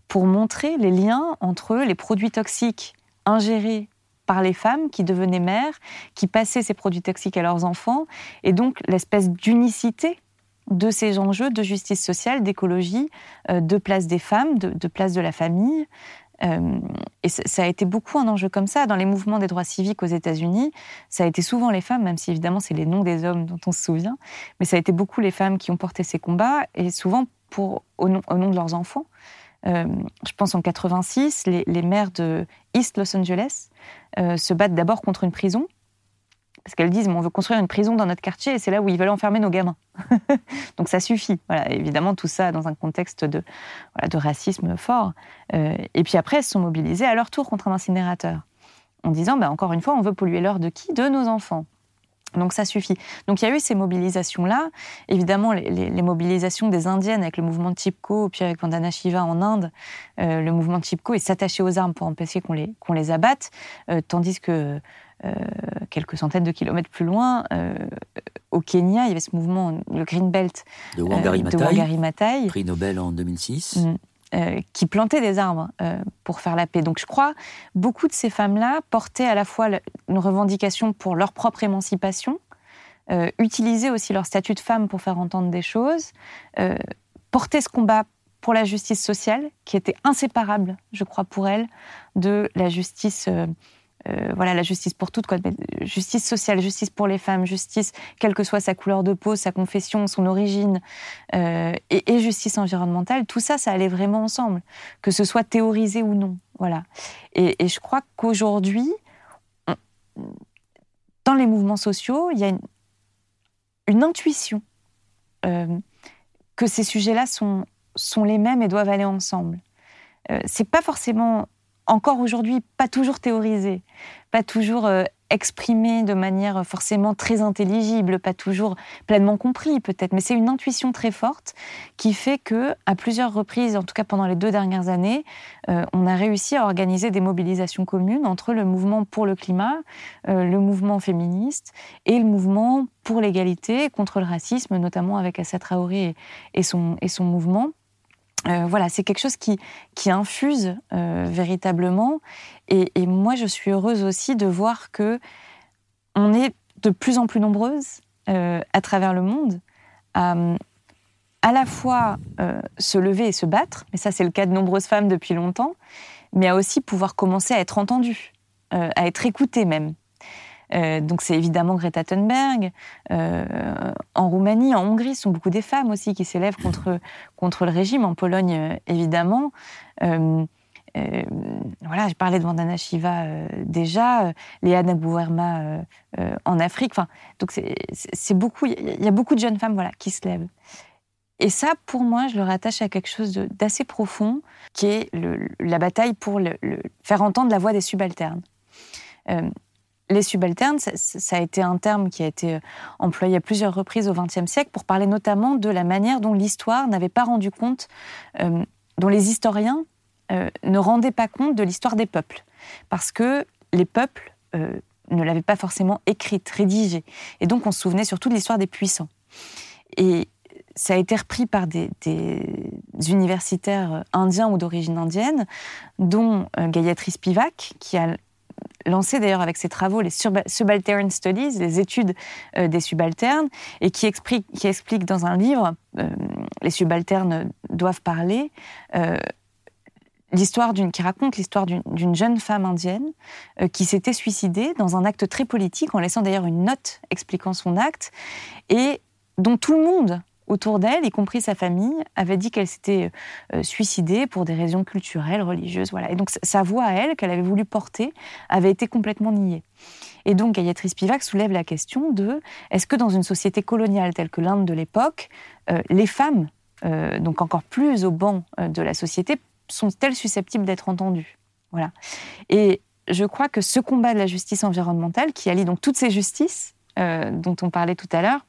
S3: pour montrer les liens entre les produits toxiques ingérés par les femmes qui devenaient mères, qui passaient ces produits toxiques à leurs enfants, et donc l'espèce d'unicité de ces enjeux de justice sociale, d'écologie, euh, de place des femmes, de, place de la famille. Euh, et ça a été beaucoup un enjeu comme ça. Dans les mouvements des droits civiques aux États-Unis, ça a été souvent les femmes, même si évidemment c'est les noms des hommes dont on se souvient, mais ça a été beaucoup les femmes qui ont porté ces combats, et souvent pour, au, nom, au nom de leurs enfants. Euh, je pense en 86, les, maires de East Los Angeles euh, se battent d'abord contre une prison, parce qu'elles disent on veut construire une prison dans notre quartier et c'est là où ils veulent enfermer nos gamins. Donc ça suffit. Voilà, évidemment, tout ça dans un contexte de, de racisme fort. Euh, et puis après, elles se sont mobilisées à leur tour contre un incinérateur, en disant bah, encore une fois, on veut polluer l'heure de qui? De nos enfants. Donc ça suffit. Donc il y a eu ces mobilisations-là. Évidemment, les, mobilisations des Indiennes avec le mouvement Chipko, puis avec Vandana Shiva en Inde, euh, le mouvement Chipko est s'attacher aux armes pour empêcher qu'on les, qu'on les abatte, euh, tandis que euh, quelques centaines de kilomètres plus loin, au Kenya, il y avait ce mouvement, le Green Belt
S1: de Wangari, Maatai, prix Nobel en 2006.
S3: Euh, qui plantaient des arbres euh, pour faire la paix. Donc je crois beaucoup de ces femmes-là portaient à la fois une revendication pour leur propre émancipation, euh, utilisaient aussi leur statut de femme pour faire entendre des choses, portaient ce combat pour la justice sociale, qui était inséparable, je crois, pour elles, de la justice euh, voilà, la justice pour toutes, quoi. justice sociale, justice pour les femmes, justice, quelle que soit sa couleur de peau, sa confession, son origine, euh, et, justice environnementale, tout ça, ça allait vraiment ensemble, que ce soit théorisé ou non. Voilà. Et, je crois qu'aujourd'hui, dans les mouvements sociaux, il y a une, intuition euh, que ces sujets-là sont, sont les mêmes et doivent aller ensemble. Euh, c'est pas forcément encore aujourd'hui pas toujours théorisé, pas toujours euh, exprimé de manière forcément très intelligible, pas toujours pleinement compris peut-être, mais c'est une intuition très forte qui fait que, à plusieurs reprises, en tout cas pendant les deux dernières années, euh, on a réussi à organiser des mobilisations communes entre le mouvement pour le climat, euh, le mouvement féministe et le mouvement pour l'égalité contre le racisme, notamment avec Assa Traoré et son, et son mouvement. Euh, voilà, c'est quelque chose qui, qui infuse euh, véritablement. Et, moi, je suis heureuse aussi de voir que on est de plus en plus nombreuses euh, à travers le monde à à la fois se lever et se battre, mais ça c'est le cas de nombreuses femmes depuis longtemps, mais à aussi pouvoir commencer à être entendues, à être écoutées même. Euh, donc c'est évidemment Greta Thunberg. Euh, en Roumanie, en Hongrie, ce sont beaucoup des femmes aussi qui s'élèvent contre, contre le régime. En Pologne, euh, évidemment. voilà, je parlais de Vandana Shiva déjà, Léa Nabouerma en Afrique. Enfin, donc c'est beaucoup, il y a beaucoup de jeunes femmes voilà qui se lèvent. Et ça, pour moi, je le rattache à quelque chose d'assez profond, qui est la bataille pour faire entendre la voix des subalternes. Les subalternes, ça, a été un terme qui a été euh, employé à plusieurs reprises au XXe siècle pour parler notamment de la manière dont l'histoire n'avait pas rendu compte, euh, dont les historiens euh, ne rendaient pas compte de l'histoire des peuples. Parce que les peuples ne l'avaient pas forcément écrite, rédigée. Et donc on se souvenait surtout de l'histoire des puissants. Et ça a été repris par des, universitaires indiens ou d'origine indienne, dont Gayatri Spivak, qui a lancé d'ailleurs avec ses travaux les Subaltern Studies, les études euh, des subalternes, et qui explique, dans un livre, euh, Les subalternes doivent parler, euh, l'histoire d'une, qui raconte l'histoire d'une, jeune femme indienne qui s'était suicidée dans un acte très politique, en laissant d'ailleurs une note expliquant son acte, et dont tout le monde autour d'elle, y compris sa famille, avait dit qu'elle s'était euh, suicidée pour des raisons culturelles, religieuses. Voilà. Et donc sa voix à elle, qu'elle avait voulu porter, avait été complètement niée. Et donc Gayatri Spivak soulève la question de est-ce que dans une société coloniale telle que l'Inde de l'époque, euh, les femmes, euh, donc encore plus au banc de la société, sont-elles susceptibles d'être entendues? Voilà. Et je crois que ce combat de la justice environnementale, qui allie donc toutes ces justices dont on parlait tout à l'heure,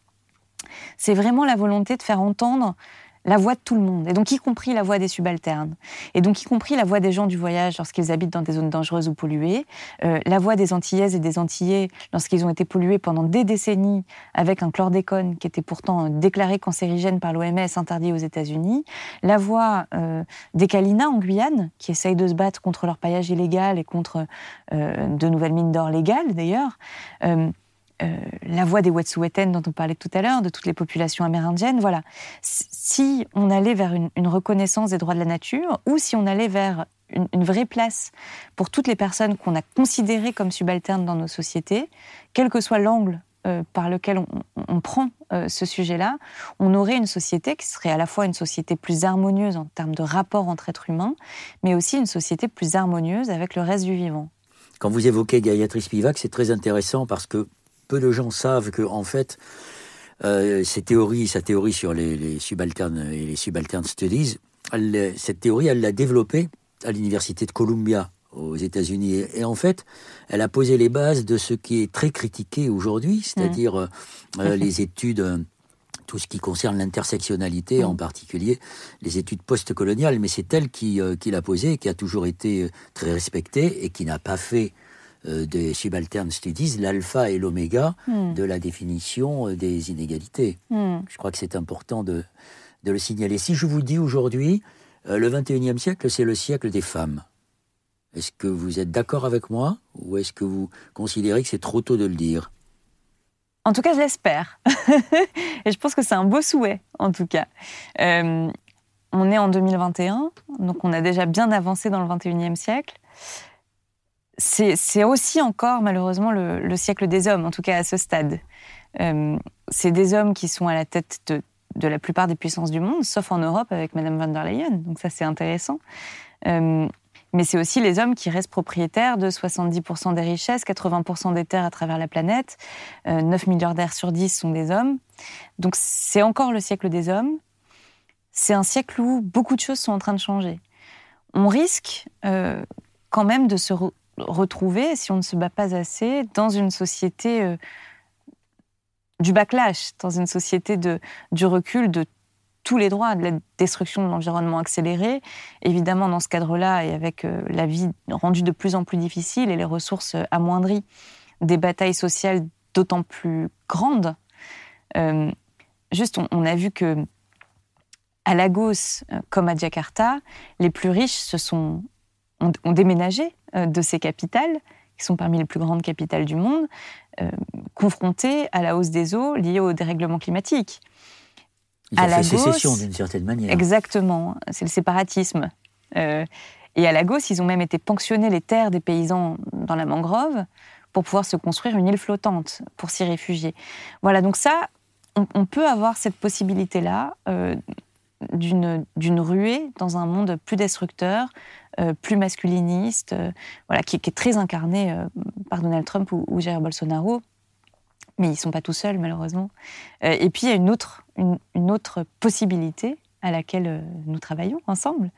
S3: c'est vraiment la volonté de faire entendre la voix de tout le monde, et donc y compris la voix des subalternes, et donc y compris la voix des gens du voyage lorsqu'ils habitent dans des zones dangereuses ou polluées, euh, la voix des Antillaises et des Antillais lorsqu'ils ont été pollués pendant des décennies avec un chlordécone qui était pourtant déclaré cancérigène par l'OMS, interdit aux États-Unis, la voix euh, des Kalinas en Guyane, qui essayent de se battre contre leur paillage illégal et contre euh, de nouvelles mines d'or légales d'ailleurs. Euh, la voix des Wet'suwet'en dont on parlait tout à l'heure, de toutes les populations amérindiennes. Voilà. Si on allait vers une, reconnaissance des droits de la nature, ou si on allait vers une, vraie place pour toutes les personnes qu'on a considérées comme subalternes dans nos sociétés, quel que soit l'angle euh, par lequel on, prend euh, ce sujet-là, on aurait une société qui serait à la fois une société plus harmonieuse en termes de rapport entre êtres humains, mais aussi une société plus harmonieuse avec le reste du vivant.
S1: Quand vous évoquez Gayatri Spivak, c'est très intéressant parce que peu de gens savent que, en fait, euh, ces théories, sa théorie sur les, subalternes et les subaltern studies, cette théorie, elle l'a développée à l'université de Columbia aux États-Unis. Et, en fait, elle a posé les bases de ce qui est très critiqué aujourd'hui, c'est-à-dire mmh. euh, les études, euh, tout ce qui concerne l'intersectionnalité, mmh. en particulier les études postcoloniales. Mais c'est elle qui, qui l'a posé, qui a toujours été très respectée et qui n'a pas fait euh, des subaltern studies l'alpha et l'oméga hmm. de la définition euh, des inégalités. Hmm. Je crois que c'est important de, de, le signaler. Si je vous dis aujourd'hui, le 21e siècle, c'est le siècle des femmes. Est-ce que vous êtes d'accord avec moi ou est-ce que vous considérez que c'est trop tôt de le dire?
S3: En tout cas, je l'espère. Et je pense que c'est un beau souhait, en tout cas. Euh, on est en 2021, donc on a déjà bien avancé dans le 21e siècle. C'est aussi encore, malheureusement, le, siècle des hommes, en tout cas à ce stade. Euh, c'est des hommes qui sont à la tête de, la plupart des puissances du monde, sauf en Europe avec Madame von der Leyen. Donc ça, c'est intéressant. Euh, mais c'est aussi les hommes qui restent propriétaires de 70% des richesses, 80% des terres à travers la planète. 9 euh, milliardaires sur 10 sont des hommes. Donc c'est encore le siècle des hommes. C'est un siècle où beaucoup de choses sont en train de changer. On risque euh, quand même de se retrouver, si on ne se bat pas assez, dans une société euh, du backlash, dans une société du recul de tous les droits, de la destruction de l'environnement accéléré. Évidemment, dans ce cadre-là, et avec euh, la vie rendue de plus en plus difficile et les ressources euh, amoindries, des batailles sociales d'autant plus grandes. Juste, on, a vu que à Lagos, comme à Jakarta, les plus riches se sont, ont, déménagé de ces capitales, qui sont parmi les plus grandes capitales du monde, confrontées à la hausse des eaux liée au dérèglement climatique
S1: à la sécession d'une certaine manière.
S3: Exactement, c'est le séparatisme. Euh, et à Lagos, ils ont même été ponctionner les terres des paysans dans la mangrove pour pouvoir se construire une île flottante pour s'y réfugier. Voilà, donc ça, on, peut avoir cette possibilité-là euh, d'une ruée dans un monde plus destructeur, euh, plus masculiniste, voilà, qui, est très incarné par Donald Trump ou, ou Jair Bolsonaro mais ils ne sont pas tout seuls malheureusement. Euh, et puis il y a une autre, une, autre possibilité à laquelle euh, nous travaillons ensemble,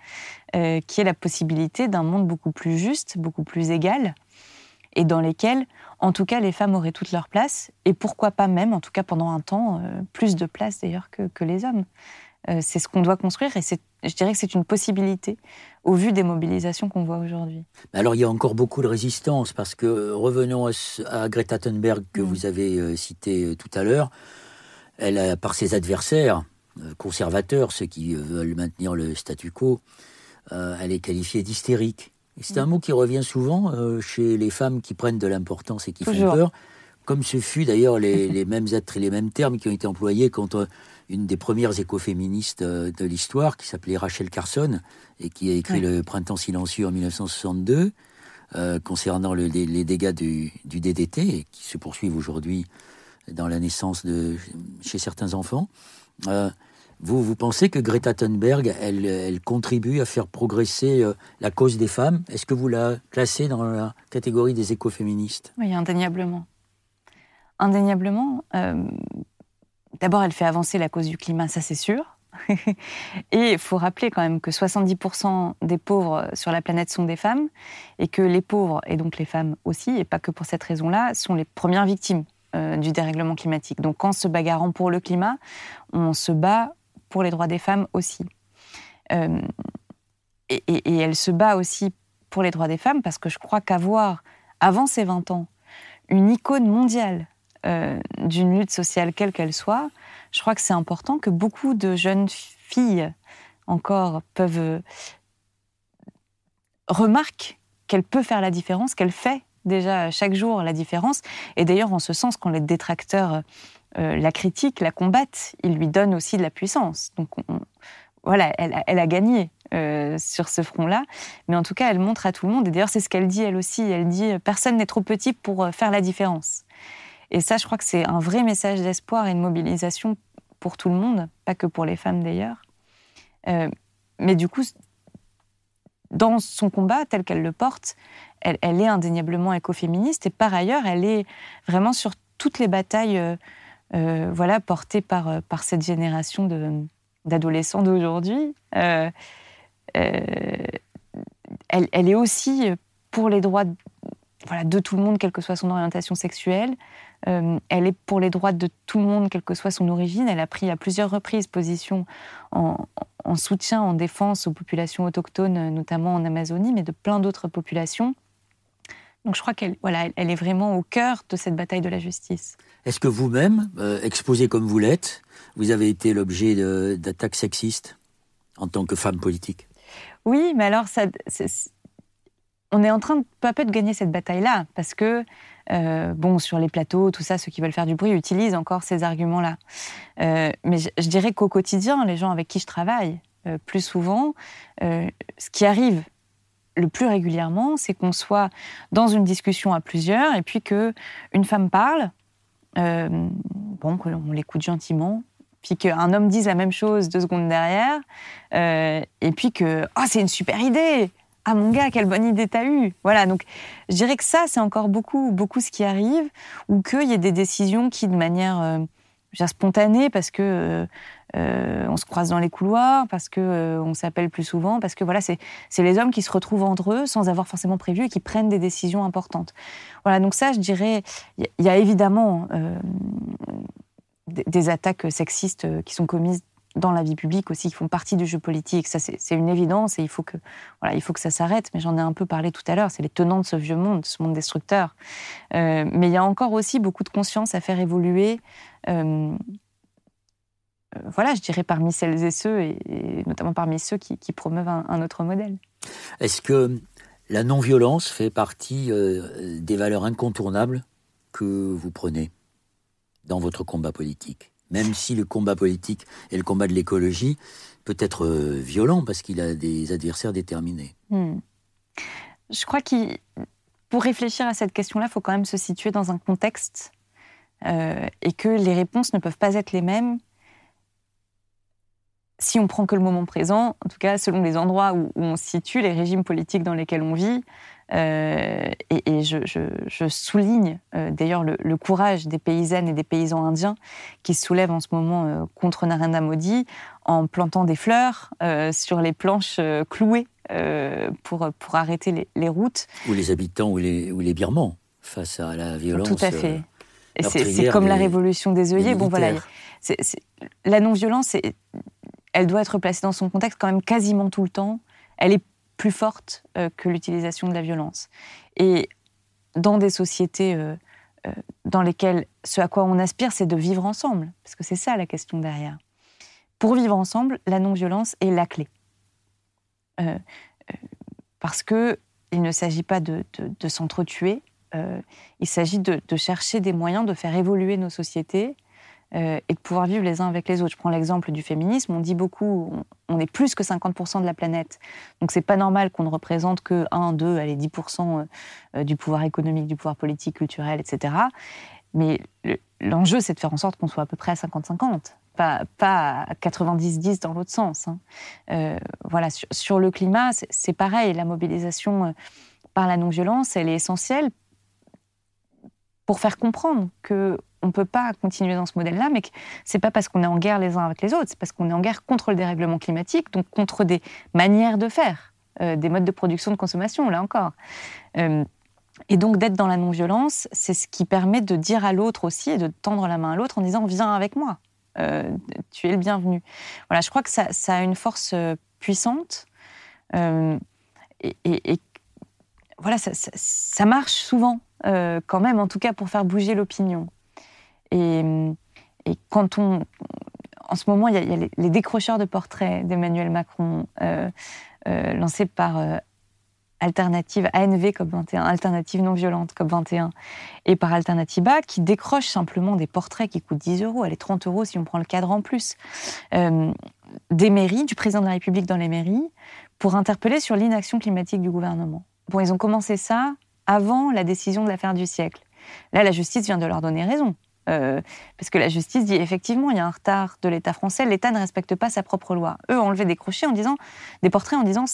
S3: euh, qui est la possibilité d'un monde beaucoup plus juste, beaucoup plus égal, et dans lesquels, en tout cas, les femmes auraient toute leur place, et pourquoi pas même, en tout cas pendant un temps, plus de place d'ailleurs que, que les hommes. Euh, c'est ce qu'on doit construire et je dirais que c'est une possibilité au vu des mobilisations qu'on voit aujourd'hui.
S1: Alors il y a encore beaucoup de résistance parce que revenons à, Greta Thunberg que mm. vous avez euh, cité euh, tout à l'heure. Elle a, par ses adversaires conservateurs, ceux qui veulent maintenir le statu quo, elle est qualifiée d'hystérique. c'est un mm. mot qui revient souvent chez les femmes qui prennent de l'importance et qui font peur, comme ce fut d'ailleurs les, les, mêmes les mêmes termes qui ont été employés contre une des premières écoféministes euh, de l'histoire, qui s'appelait Rachel Carson, et qui a écrit Le Printemps silencieux en 1962, euh, concernant les, dégâts du, DDT, et qui se poursuivent aujourd'hui dans la naissance de, chez certains enfants. Euh, vous, vous pensez que Greta Thunberg, elle, elle contribue à faire progresser la cause des femmes? Est-ce que vous la classez dans la catégorie des écoféministes?
S3: Oui, indéniablement. Indéniablement. D'abord, elle fait avancer la cause du climat, ça c'est sûr. et il faut rappeler quand même que 70% des pauvres sur la planète sont des femmes et que les pauvres, et donc les femmes aussi, et pas que pour cette raison-là, sont les premières victimes euh, du dérèglement climatique. Donc en se bagarrant pour le climat, on se bat pour les droits des femmes aussi. Euh, et, et, elle se bat aussi pour les droits des femmes parce que je crois qu'avoir, avant ses 20 ans, une icône mondiale euh, d'une lutte sociale quelle qu'elle soit, je crois que c'est important que beaucoup de jeunes filles encore peuvent euh, remarquer qu'elle peut faire la différence, qu'elle fait déjà chaque jour la différence. Et d'ailleurs, en ce sens, quand les détracteurs euh, la critiquent, la combattent, ils lui donnent aussi de la puissance. Donc voilà, elle, a gagné sur ce front-là. Mais en tout cas, elle montre à tout le monde, et d'ailleurs c'est ce qu'elle dit elle aussi, elle dit, personne n'est trop petit pour faire la différence. Et ça, je crois que c'est un vrai message d'espoir et de mobilisation pour tout le monde, pas que pour les femmes d'ailleurs. Euh, mais du coup, dans son combat tel qu'elle le porte, elle, est indéniablement écoféministe et par ailleurs, elle est vraiment sur toutes les batailles euh, euh, voilà, portées par, par cette génération d'adolescents d'aujourd'hui. Elle, elle, est aussi pour les droits voilà, de tout le monde, quelle que soit son orientation sexuelle. Euh, elle est pour les droits de tout le monde, quelle que soit son origine. Elle a pris à plusieurs reprises position en, soutien, en défense aux populations autochtones, notamment en Amazonie, mais de plein d'autres populations. Donc je crois qu'elle voilà, elle est vraiment au cœur de cette bataille de la justice.
S1: Est-ce que vous-même, euh, exposé comme vous l'êtes, vous avez été l'objet d'attaques sexistes en tant que femme politique?
S3: Oui, mais alors, ça, on est en train de peu à peu de gagner cette bataille-là, parce que, euh, bon, sur les plateaux, tout ça, ceux qui veulent faire du bruit utilisent encore ces arguments-là. Euh, mais je, dirais qu'au quotidien, les gens avec qui je travaille, euh, plus souvent, ce qui arrive le plus régulièrement, c'est qu'on soit dans une discussion à plusieurs, et puis que une femme parle, bon, qu'on l'écoute gentiment, puis qu'un homme dise la même chose deux secondes derrière, et puis que oh, c'est une super idée, ah mon gars, quelle bonne idée t'as eue. Voilà, donc je dirais que ça, c'est encore beaucoup, beaucoup ce qui arrive, ou qu'il y ait des décisions qui, de manière euh, spontanée, parce que euh, euh, on se croise dans les couloirs, parce que on s'appelle plus souvent, parce que voilà, c'est les hommes qui se retrouvent entre eux sans avoir forcément prévu et qui prennent des décisions importantes. Voilà, donc ça, je dirais, il y, a évidemment des attaques sexistes qui sont commises dans la vie publique aussi, qui font partie du jeu politique. Ça, c'est une évidence et il faut que, voilà, il faut que ça s'arrête. Mais j'en ai un peu parlé tout à l'heure. C'est les tenants de ce vieux monde, ce monde destructeur. Euh, mais il y a encore aussi beaucoup de conscience à faire évoluer. Euh, euh, voilà, je dirais parmi celles et ceux, et, notamment parmi ceux qui, promeuvent un, autre modèle.
S1: Est-ce que la non-violence fait partie des valeurs incontournables que vous prenez dans votre combat politique? Même si le combat politique et le combat de l'écologie peut être euh, violent parce qu'il a des adversaires déterminés. Hmm.
S3: Je crois que pour réfléchir à cette question-là, il faut quand même se situer dans un contexte euh, et que les réponses ne peuvent pas être les mêmes si on prend que le moment présent, en tout cas selon les endroits où, on se situe, les régimes politiques dans lesquels on vit. Euh, et, je, souligne euh, d'ailleurs le, courage des paysannes et des paysans indiens qui se soulèvent en ce moment euh, contre Narendra Modi en plantant des fleurs sur les planches clouées pour, pour arrêter les, routes.
S1: Ou les habitants ou les, ou les Birmans face à la violence.
S3: Tout à fait. c'est comme la révolution des œillets. Bon voilà, la non-violence, elle doit être placée dans son contexte quand même quasiment tout le temps. Elle est plus forte euh, que l'utilisation de la violence. Et dans des sociétés euh, euh, dans lesquelles ce à quoi on aspire, c'est de vivre ensemble, parce que c'est ça la question derrière. Pour vivre ensemble, la non-violence est la clé. parce que il ne s'agit pas de, de, s'entretuer, il s'agit de, de, chercher des moyens de faire évoluer nos sociétés euh, et de pouvoir vivre les uns avec les autres. Je prends l'exemple du féminisme. On dit beaucoup, on, est plus que 50% de la planète. Donc c'est pas normal qu'on ne représente que 1, 2, allez, 10% euh, du pouvoir économique, du pouvoir politique, culturel, etc. Mais l'enjeu, c'est de faire en sorte qu'on soit à peu près à 50-50. Pas, à 90-10 dans l'autre sens. Hein. Euh, voilà, sur, le climat, c'est pareil. La mobilisation par la non-violence, elle est essentielle pour faire comprendre que on ne peut pas continuer dans ce modèle-là, mais que c'est pas parce qu'on est en guerre les uns avec les autres, c'est parce qu'on est en guerre contre le dérèglement climatique, donc contre des manières de faire, euh, des modes de production, de consommation, là encore. Euh, et donc d'être dans la non-violence, c'est ce qui permet de dire à l'autre aussi et de tendre la main à l'autre en disant viens avec moi, euh, tu es le bienvenu. Voilà, je crois que ça, a une force puissante et, voilà, ça, marche souvent quand même, en tout cas pour faire bouger l'opinion. Et, quand on. En ce moment, il y a, les, décrocheurs de portraits d'Emmanuel Macron euh, euh, lancés par euh, Alternative ANV COP21, Alternative non violente COP21, et par Alternativa, qui décrochent simplement des portraits qui coûtent 10 euros, allez, 30 euros si on prend le cadre en plus, des mairies, du président de la République dans les mairies, pour interpeller sur l'inaction climatique du gouvernement. Bon, ils ont commencé ça avant la décision de l'affaire du siècle. Là, la justice vient de leur donner raison. Euh, parce que la justice dit effectivement il y a un retard de l'État français, l'État ne respecte pas sa propre loi. Eux ont enlevé des crochets en disant des portraits en disant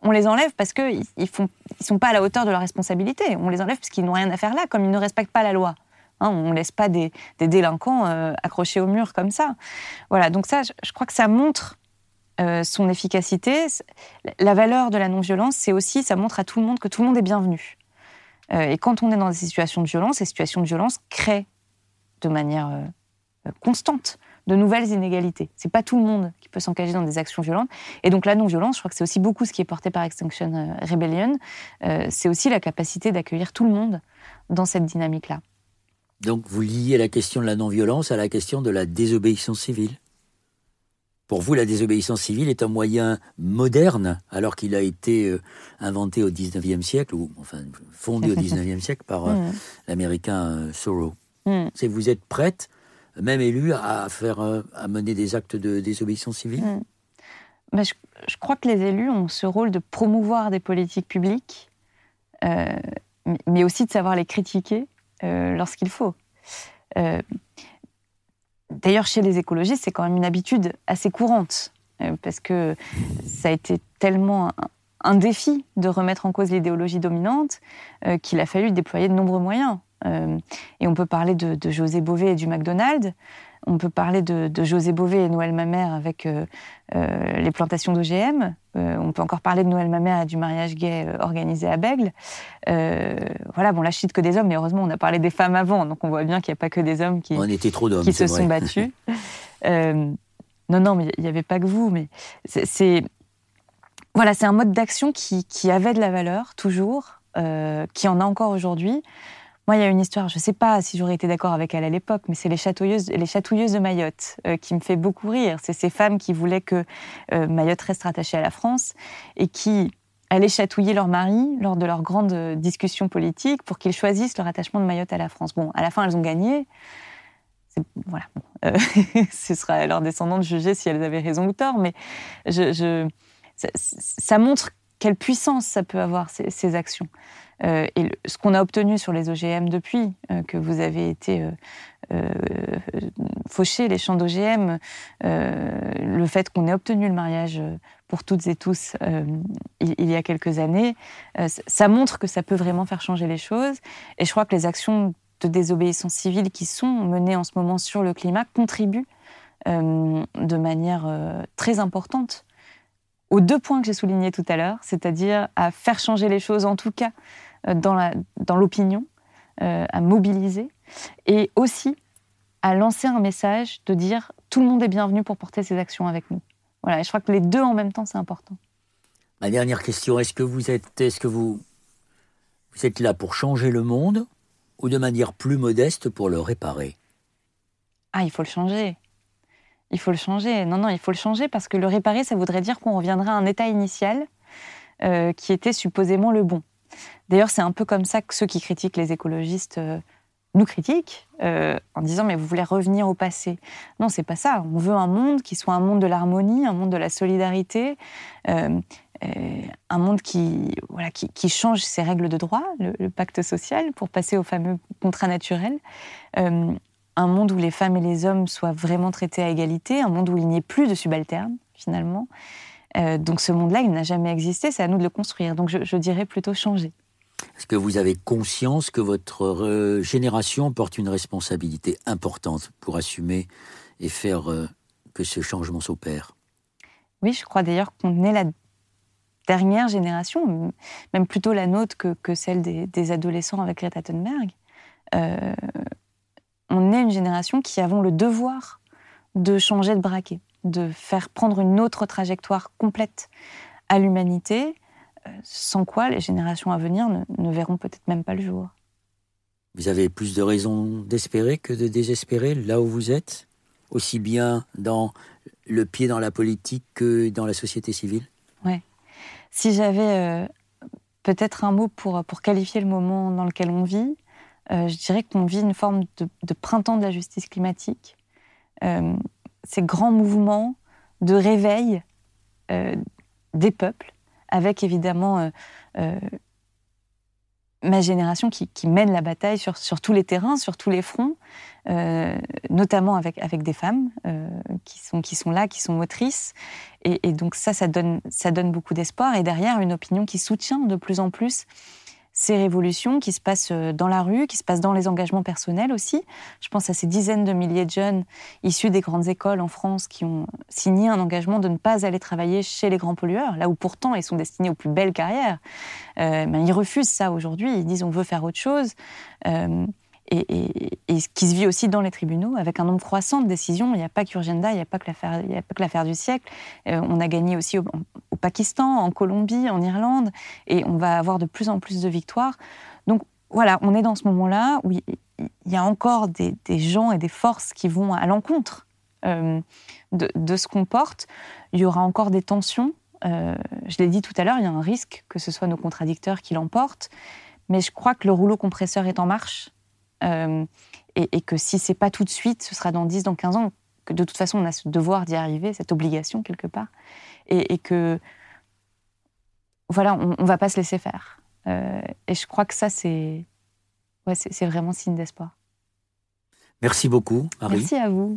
S3: on les enlève parce qu'ils ils font ils sont pas à la hauteur de leur responsabilité. On les enlève parce qu'ils n'ont rien à faire là, comme ils ne respectent pas la loi. Hein, on ne laisse pas des, des délinquants euh, accrochés au mur comme ça. Voilà, donc ça, je, crois que ça montre euh, son efficacité. La valeur de la non-violence, c'est aussi, ça montre à tout le monde que tout le monde est bienvenu. Et quand on est dans des situations de violence, ces situations de violence créent de manière euh, euh, constante de nouvelles inégalités. C'est pas tout le monde qui peut s'engager dans des actions violentes. Et donc la non-violence, je crois que c'est aussi beaucoup ce qui est porté par Extinction euh, Rebellion. c'est aussi la capacité d'accueillir tout le monde dans cette dynamique-là.
S1: Donc vous liez la question de la non-violence à la question de la désobéissance civile Pour vous, la désobéissance civile est un moyen moderne, alors qu'il a été euh, inventé au XIXe siècle, ou enfin fondé au XIXe siècle par euh, mm. l'Américain euh, Thoreau. Mm. C'est vous êtes prête, même élue, à faire, à mener des actes de désobéissance civile? Mm.
S3: Mais je, crois que les élus ont ce rôle de promouvoir des politiques publiques, mais aussi de savoir les critiquer lorsqu'il faut. D'ailleurs, chez les écologistes, c'est quand même une habitude assez courante, euh, parce que ça a été tellement un, défi de remettre en cause l'idéologie dominante euh, qu'il a fallu déployer de nombreux moyens. Euh, et on peut parler de, de, José Bové et du McDonald's, on peut parler de, José Bové et Noël Mamère avec euh, euh, les plantations d'OGM. Euh, on peut encore parler de Noël Mamère et du mariage gay organisé à Bègle. voilà, bon, là, je cite que des hommes, mais heureusement, on a parlé des femmes avant, donc on voit bien qu'il n'y a pas que des hommes qui, qui se sont battus. non, non, mais il n'y avait pas que vous, mais c'est. Voilà, c'est un mode d'action qui, qui, avait de la valeur, toujours, qui en a encore aujourd'hui. Moi, il y a une histoire, je ne sais pas si j'aurais été d'accord avec elle à l'époque, mais c'est les chatouilleuses, les chatouilleuses de Mayotte euh, qui me fait beaucoup rire. C'est ces femmes qui voulaient que euh, Mayotte reste rattachée à la France et qui allaient chatouiller leur mari lors de leurs grandes discussions politiques pour qu'ils choisissent le rattachement de Mayotte à la France. Bon, à la fin, elles ont gagné. Voilà. Euh, ce sera à leurs descendants de juger si elles avaient raison ou tort, mais ça, montre quelle puissance ça peut avoir, ces actions. Euh, et ce qu'on a obtenu sur les OGM depuis euh, que vous avez été euh, fauché les champs d'OGM, le fait qu'on ait obtenu le mariage pour toutes et tous il, y a quelques années, ça montre que ça peut vraiment faire changer les choses. Et je crois que les actions de désobéissance civile qui sont menées en ce moment sur le climat contribuent de manière très importante aux deux points que j'ai soulignés tout à l'heure, c'est-à-dire à faire changer les choses, en tout cas euh, dans l'opinion, euh, à mobiliser, et aussi à lancer un message de dire tout le monde est bienvenu pour porter ses actions avec nous. Voilà, et je crois que les deux en même temps, c'est important.
S1: Ma dernière question, est-ce que vous êtes, est-ce que vous, vous êtes là pour changer le monde ou de manière plus modeste pour le réparer?
S3: Ah, il faut le changer. Il faut le changer. Non, non, il faut le changer parce que le réparer, ça voudrait dire qu'on reviendrait à un état initial euh, qui était supposément le bon. D'ailleurs, c'est un peu comme ça que ceux qui critiquent les écologistes euh, nous critiquent, euh, en disant mais vous voulez revenir au passé. Non, c'est pas ça. On veut un monde qui soit un monde de l'harmonie, un monde de la solidarité, euh, un monde qui, voilà, qui, change ses règles de droit, le, pacte social, pour passer au fameux contrat naturel. un monde où les femmes et les hommes soient vraiment traités à égalité, un monde où il n'y ait plus de subalternes, finalement. Euh, donc ce monde-là, il n'a jamais existé, c'est à nous de le construire. Donc je, dirais plutôt changer.
S1: Est-ce que vous avez conscience que votre euh, génération porte une responsabilité importante pour assumer et faire euh, que ce changement s'opère?
S3: Oui, je crois d'ailleurs qu'on est la dernière génération, même plutôt la nôtre que, celle des, adolescents avec Greta Thunberg. on est une génération qui avons le devoir de changer de braquet de faire prendre une autre trajectoire complète à l'humanité, euh, sans quoi les générations à venir ne, verront peut-être même pas le jour.
S1: Vous avez plus de raisons d'espérer que de désespérer là où vous êtes, aussi bien dans le pied dans la politique que dans la société civile?
S3: Ouais. Si j'avais euh, peut-être un mot pour, pour qualifier le moment dans lequel on vit, euh, je dirais qu'on vit une forme de, printemps de la justice climatique ces grands mouvements de réveil euh, des peuples, avec évidemment euh, euh, ma génération qui, mène la bataille sur, tous les terrains, sur tous les fronts, notamment avec, avec des femmes qui, sont, qui sont là, qui sont motrices. Et, et donc ça, ça donne, ça donne beaucoup d'espoir. Et derrière, une opinion qui soutient de plus en plus ces révolutions qui se passent euh, dans la rue, qui se passent dans les engagements personnels aussi. Je pense à ces dizaines de milliers de jeunes issus des grandes écoles en France qui ont signé un engagement de ne pas aller travailler chez les grands pollueurs, là où pourtant ils sont destinés aux plus belles carrières. Euh, ben, ils refusent ça aujourd'hui, ils disent on veut faire autre chose. Euh, et, ce qui se vit aussi dans les tribunaux, avec un nombre croissant de décisions. Il n'y a pas qu'Urgenda, il n'y a pas que l'affaire du siècle. Euh, on a gagné aussi au, Pakistan, en Colombie, en Irlande, et on va avoir de plus en plus de victoires. Donc voilà, on est dans ce moment-là où il y a encore des, gens et des forces qui vont à l'encontre de, de, ce qu'on porte. Il y aura encore des tensions. je l'ai dit tout à l'heure, il y a un risque que ce soit nos contradicteurs qui l'emportent. Mais je crois que le rouleau compresseur est en marche. Et, et, que si c'est pas tout de suite, ce sera dans 10, dans 15 ans. Que de toute façon, on a ce devoir d'y arriver, cette obligation quelque part. Et, et que, voilà, on ne va pas se laisser faire. et je crois que ça, c'est ouais, c'est vraiment signe d'espoir.
S1: Merci beaucoup, Marie.
S3: Merci à vous.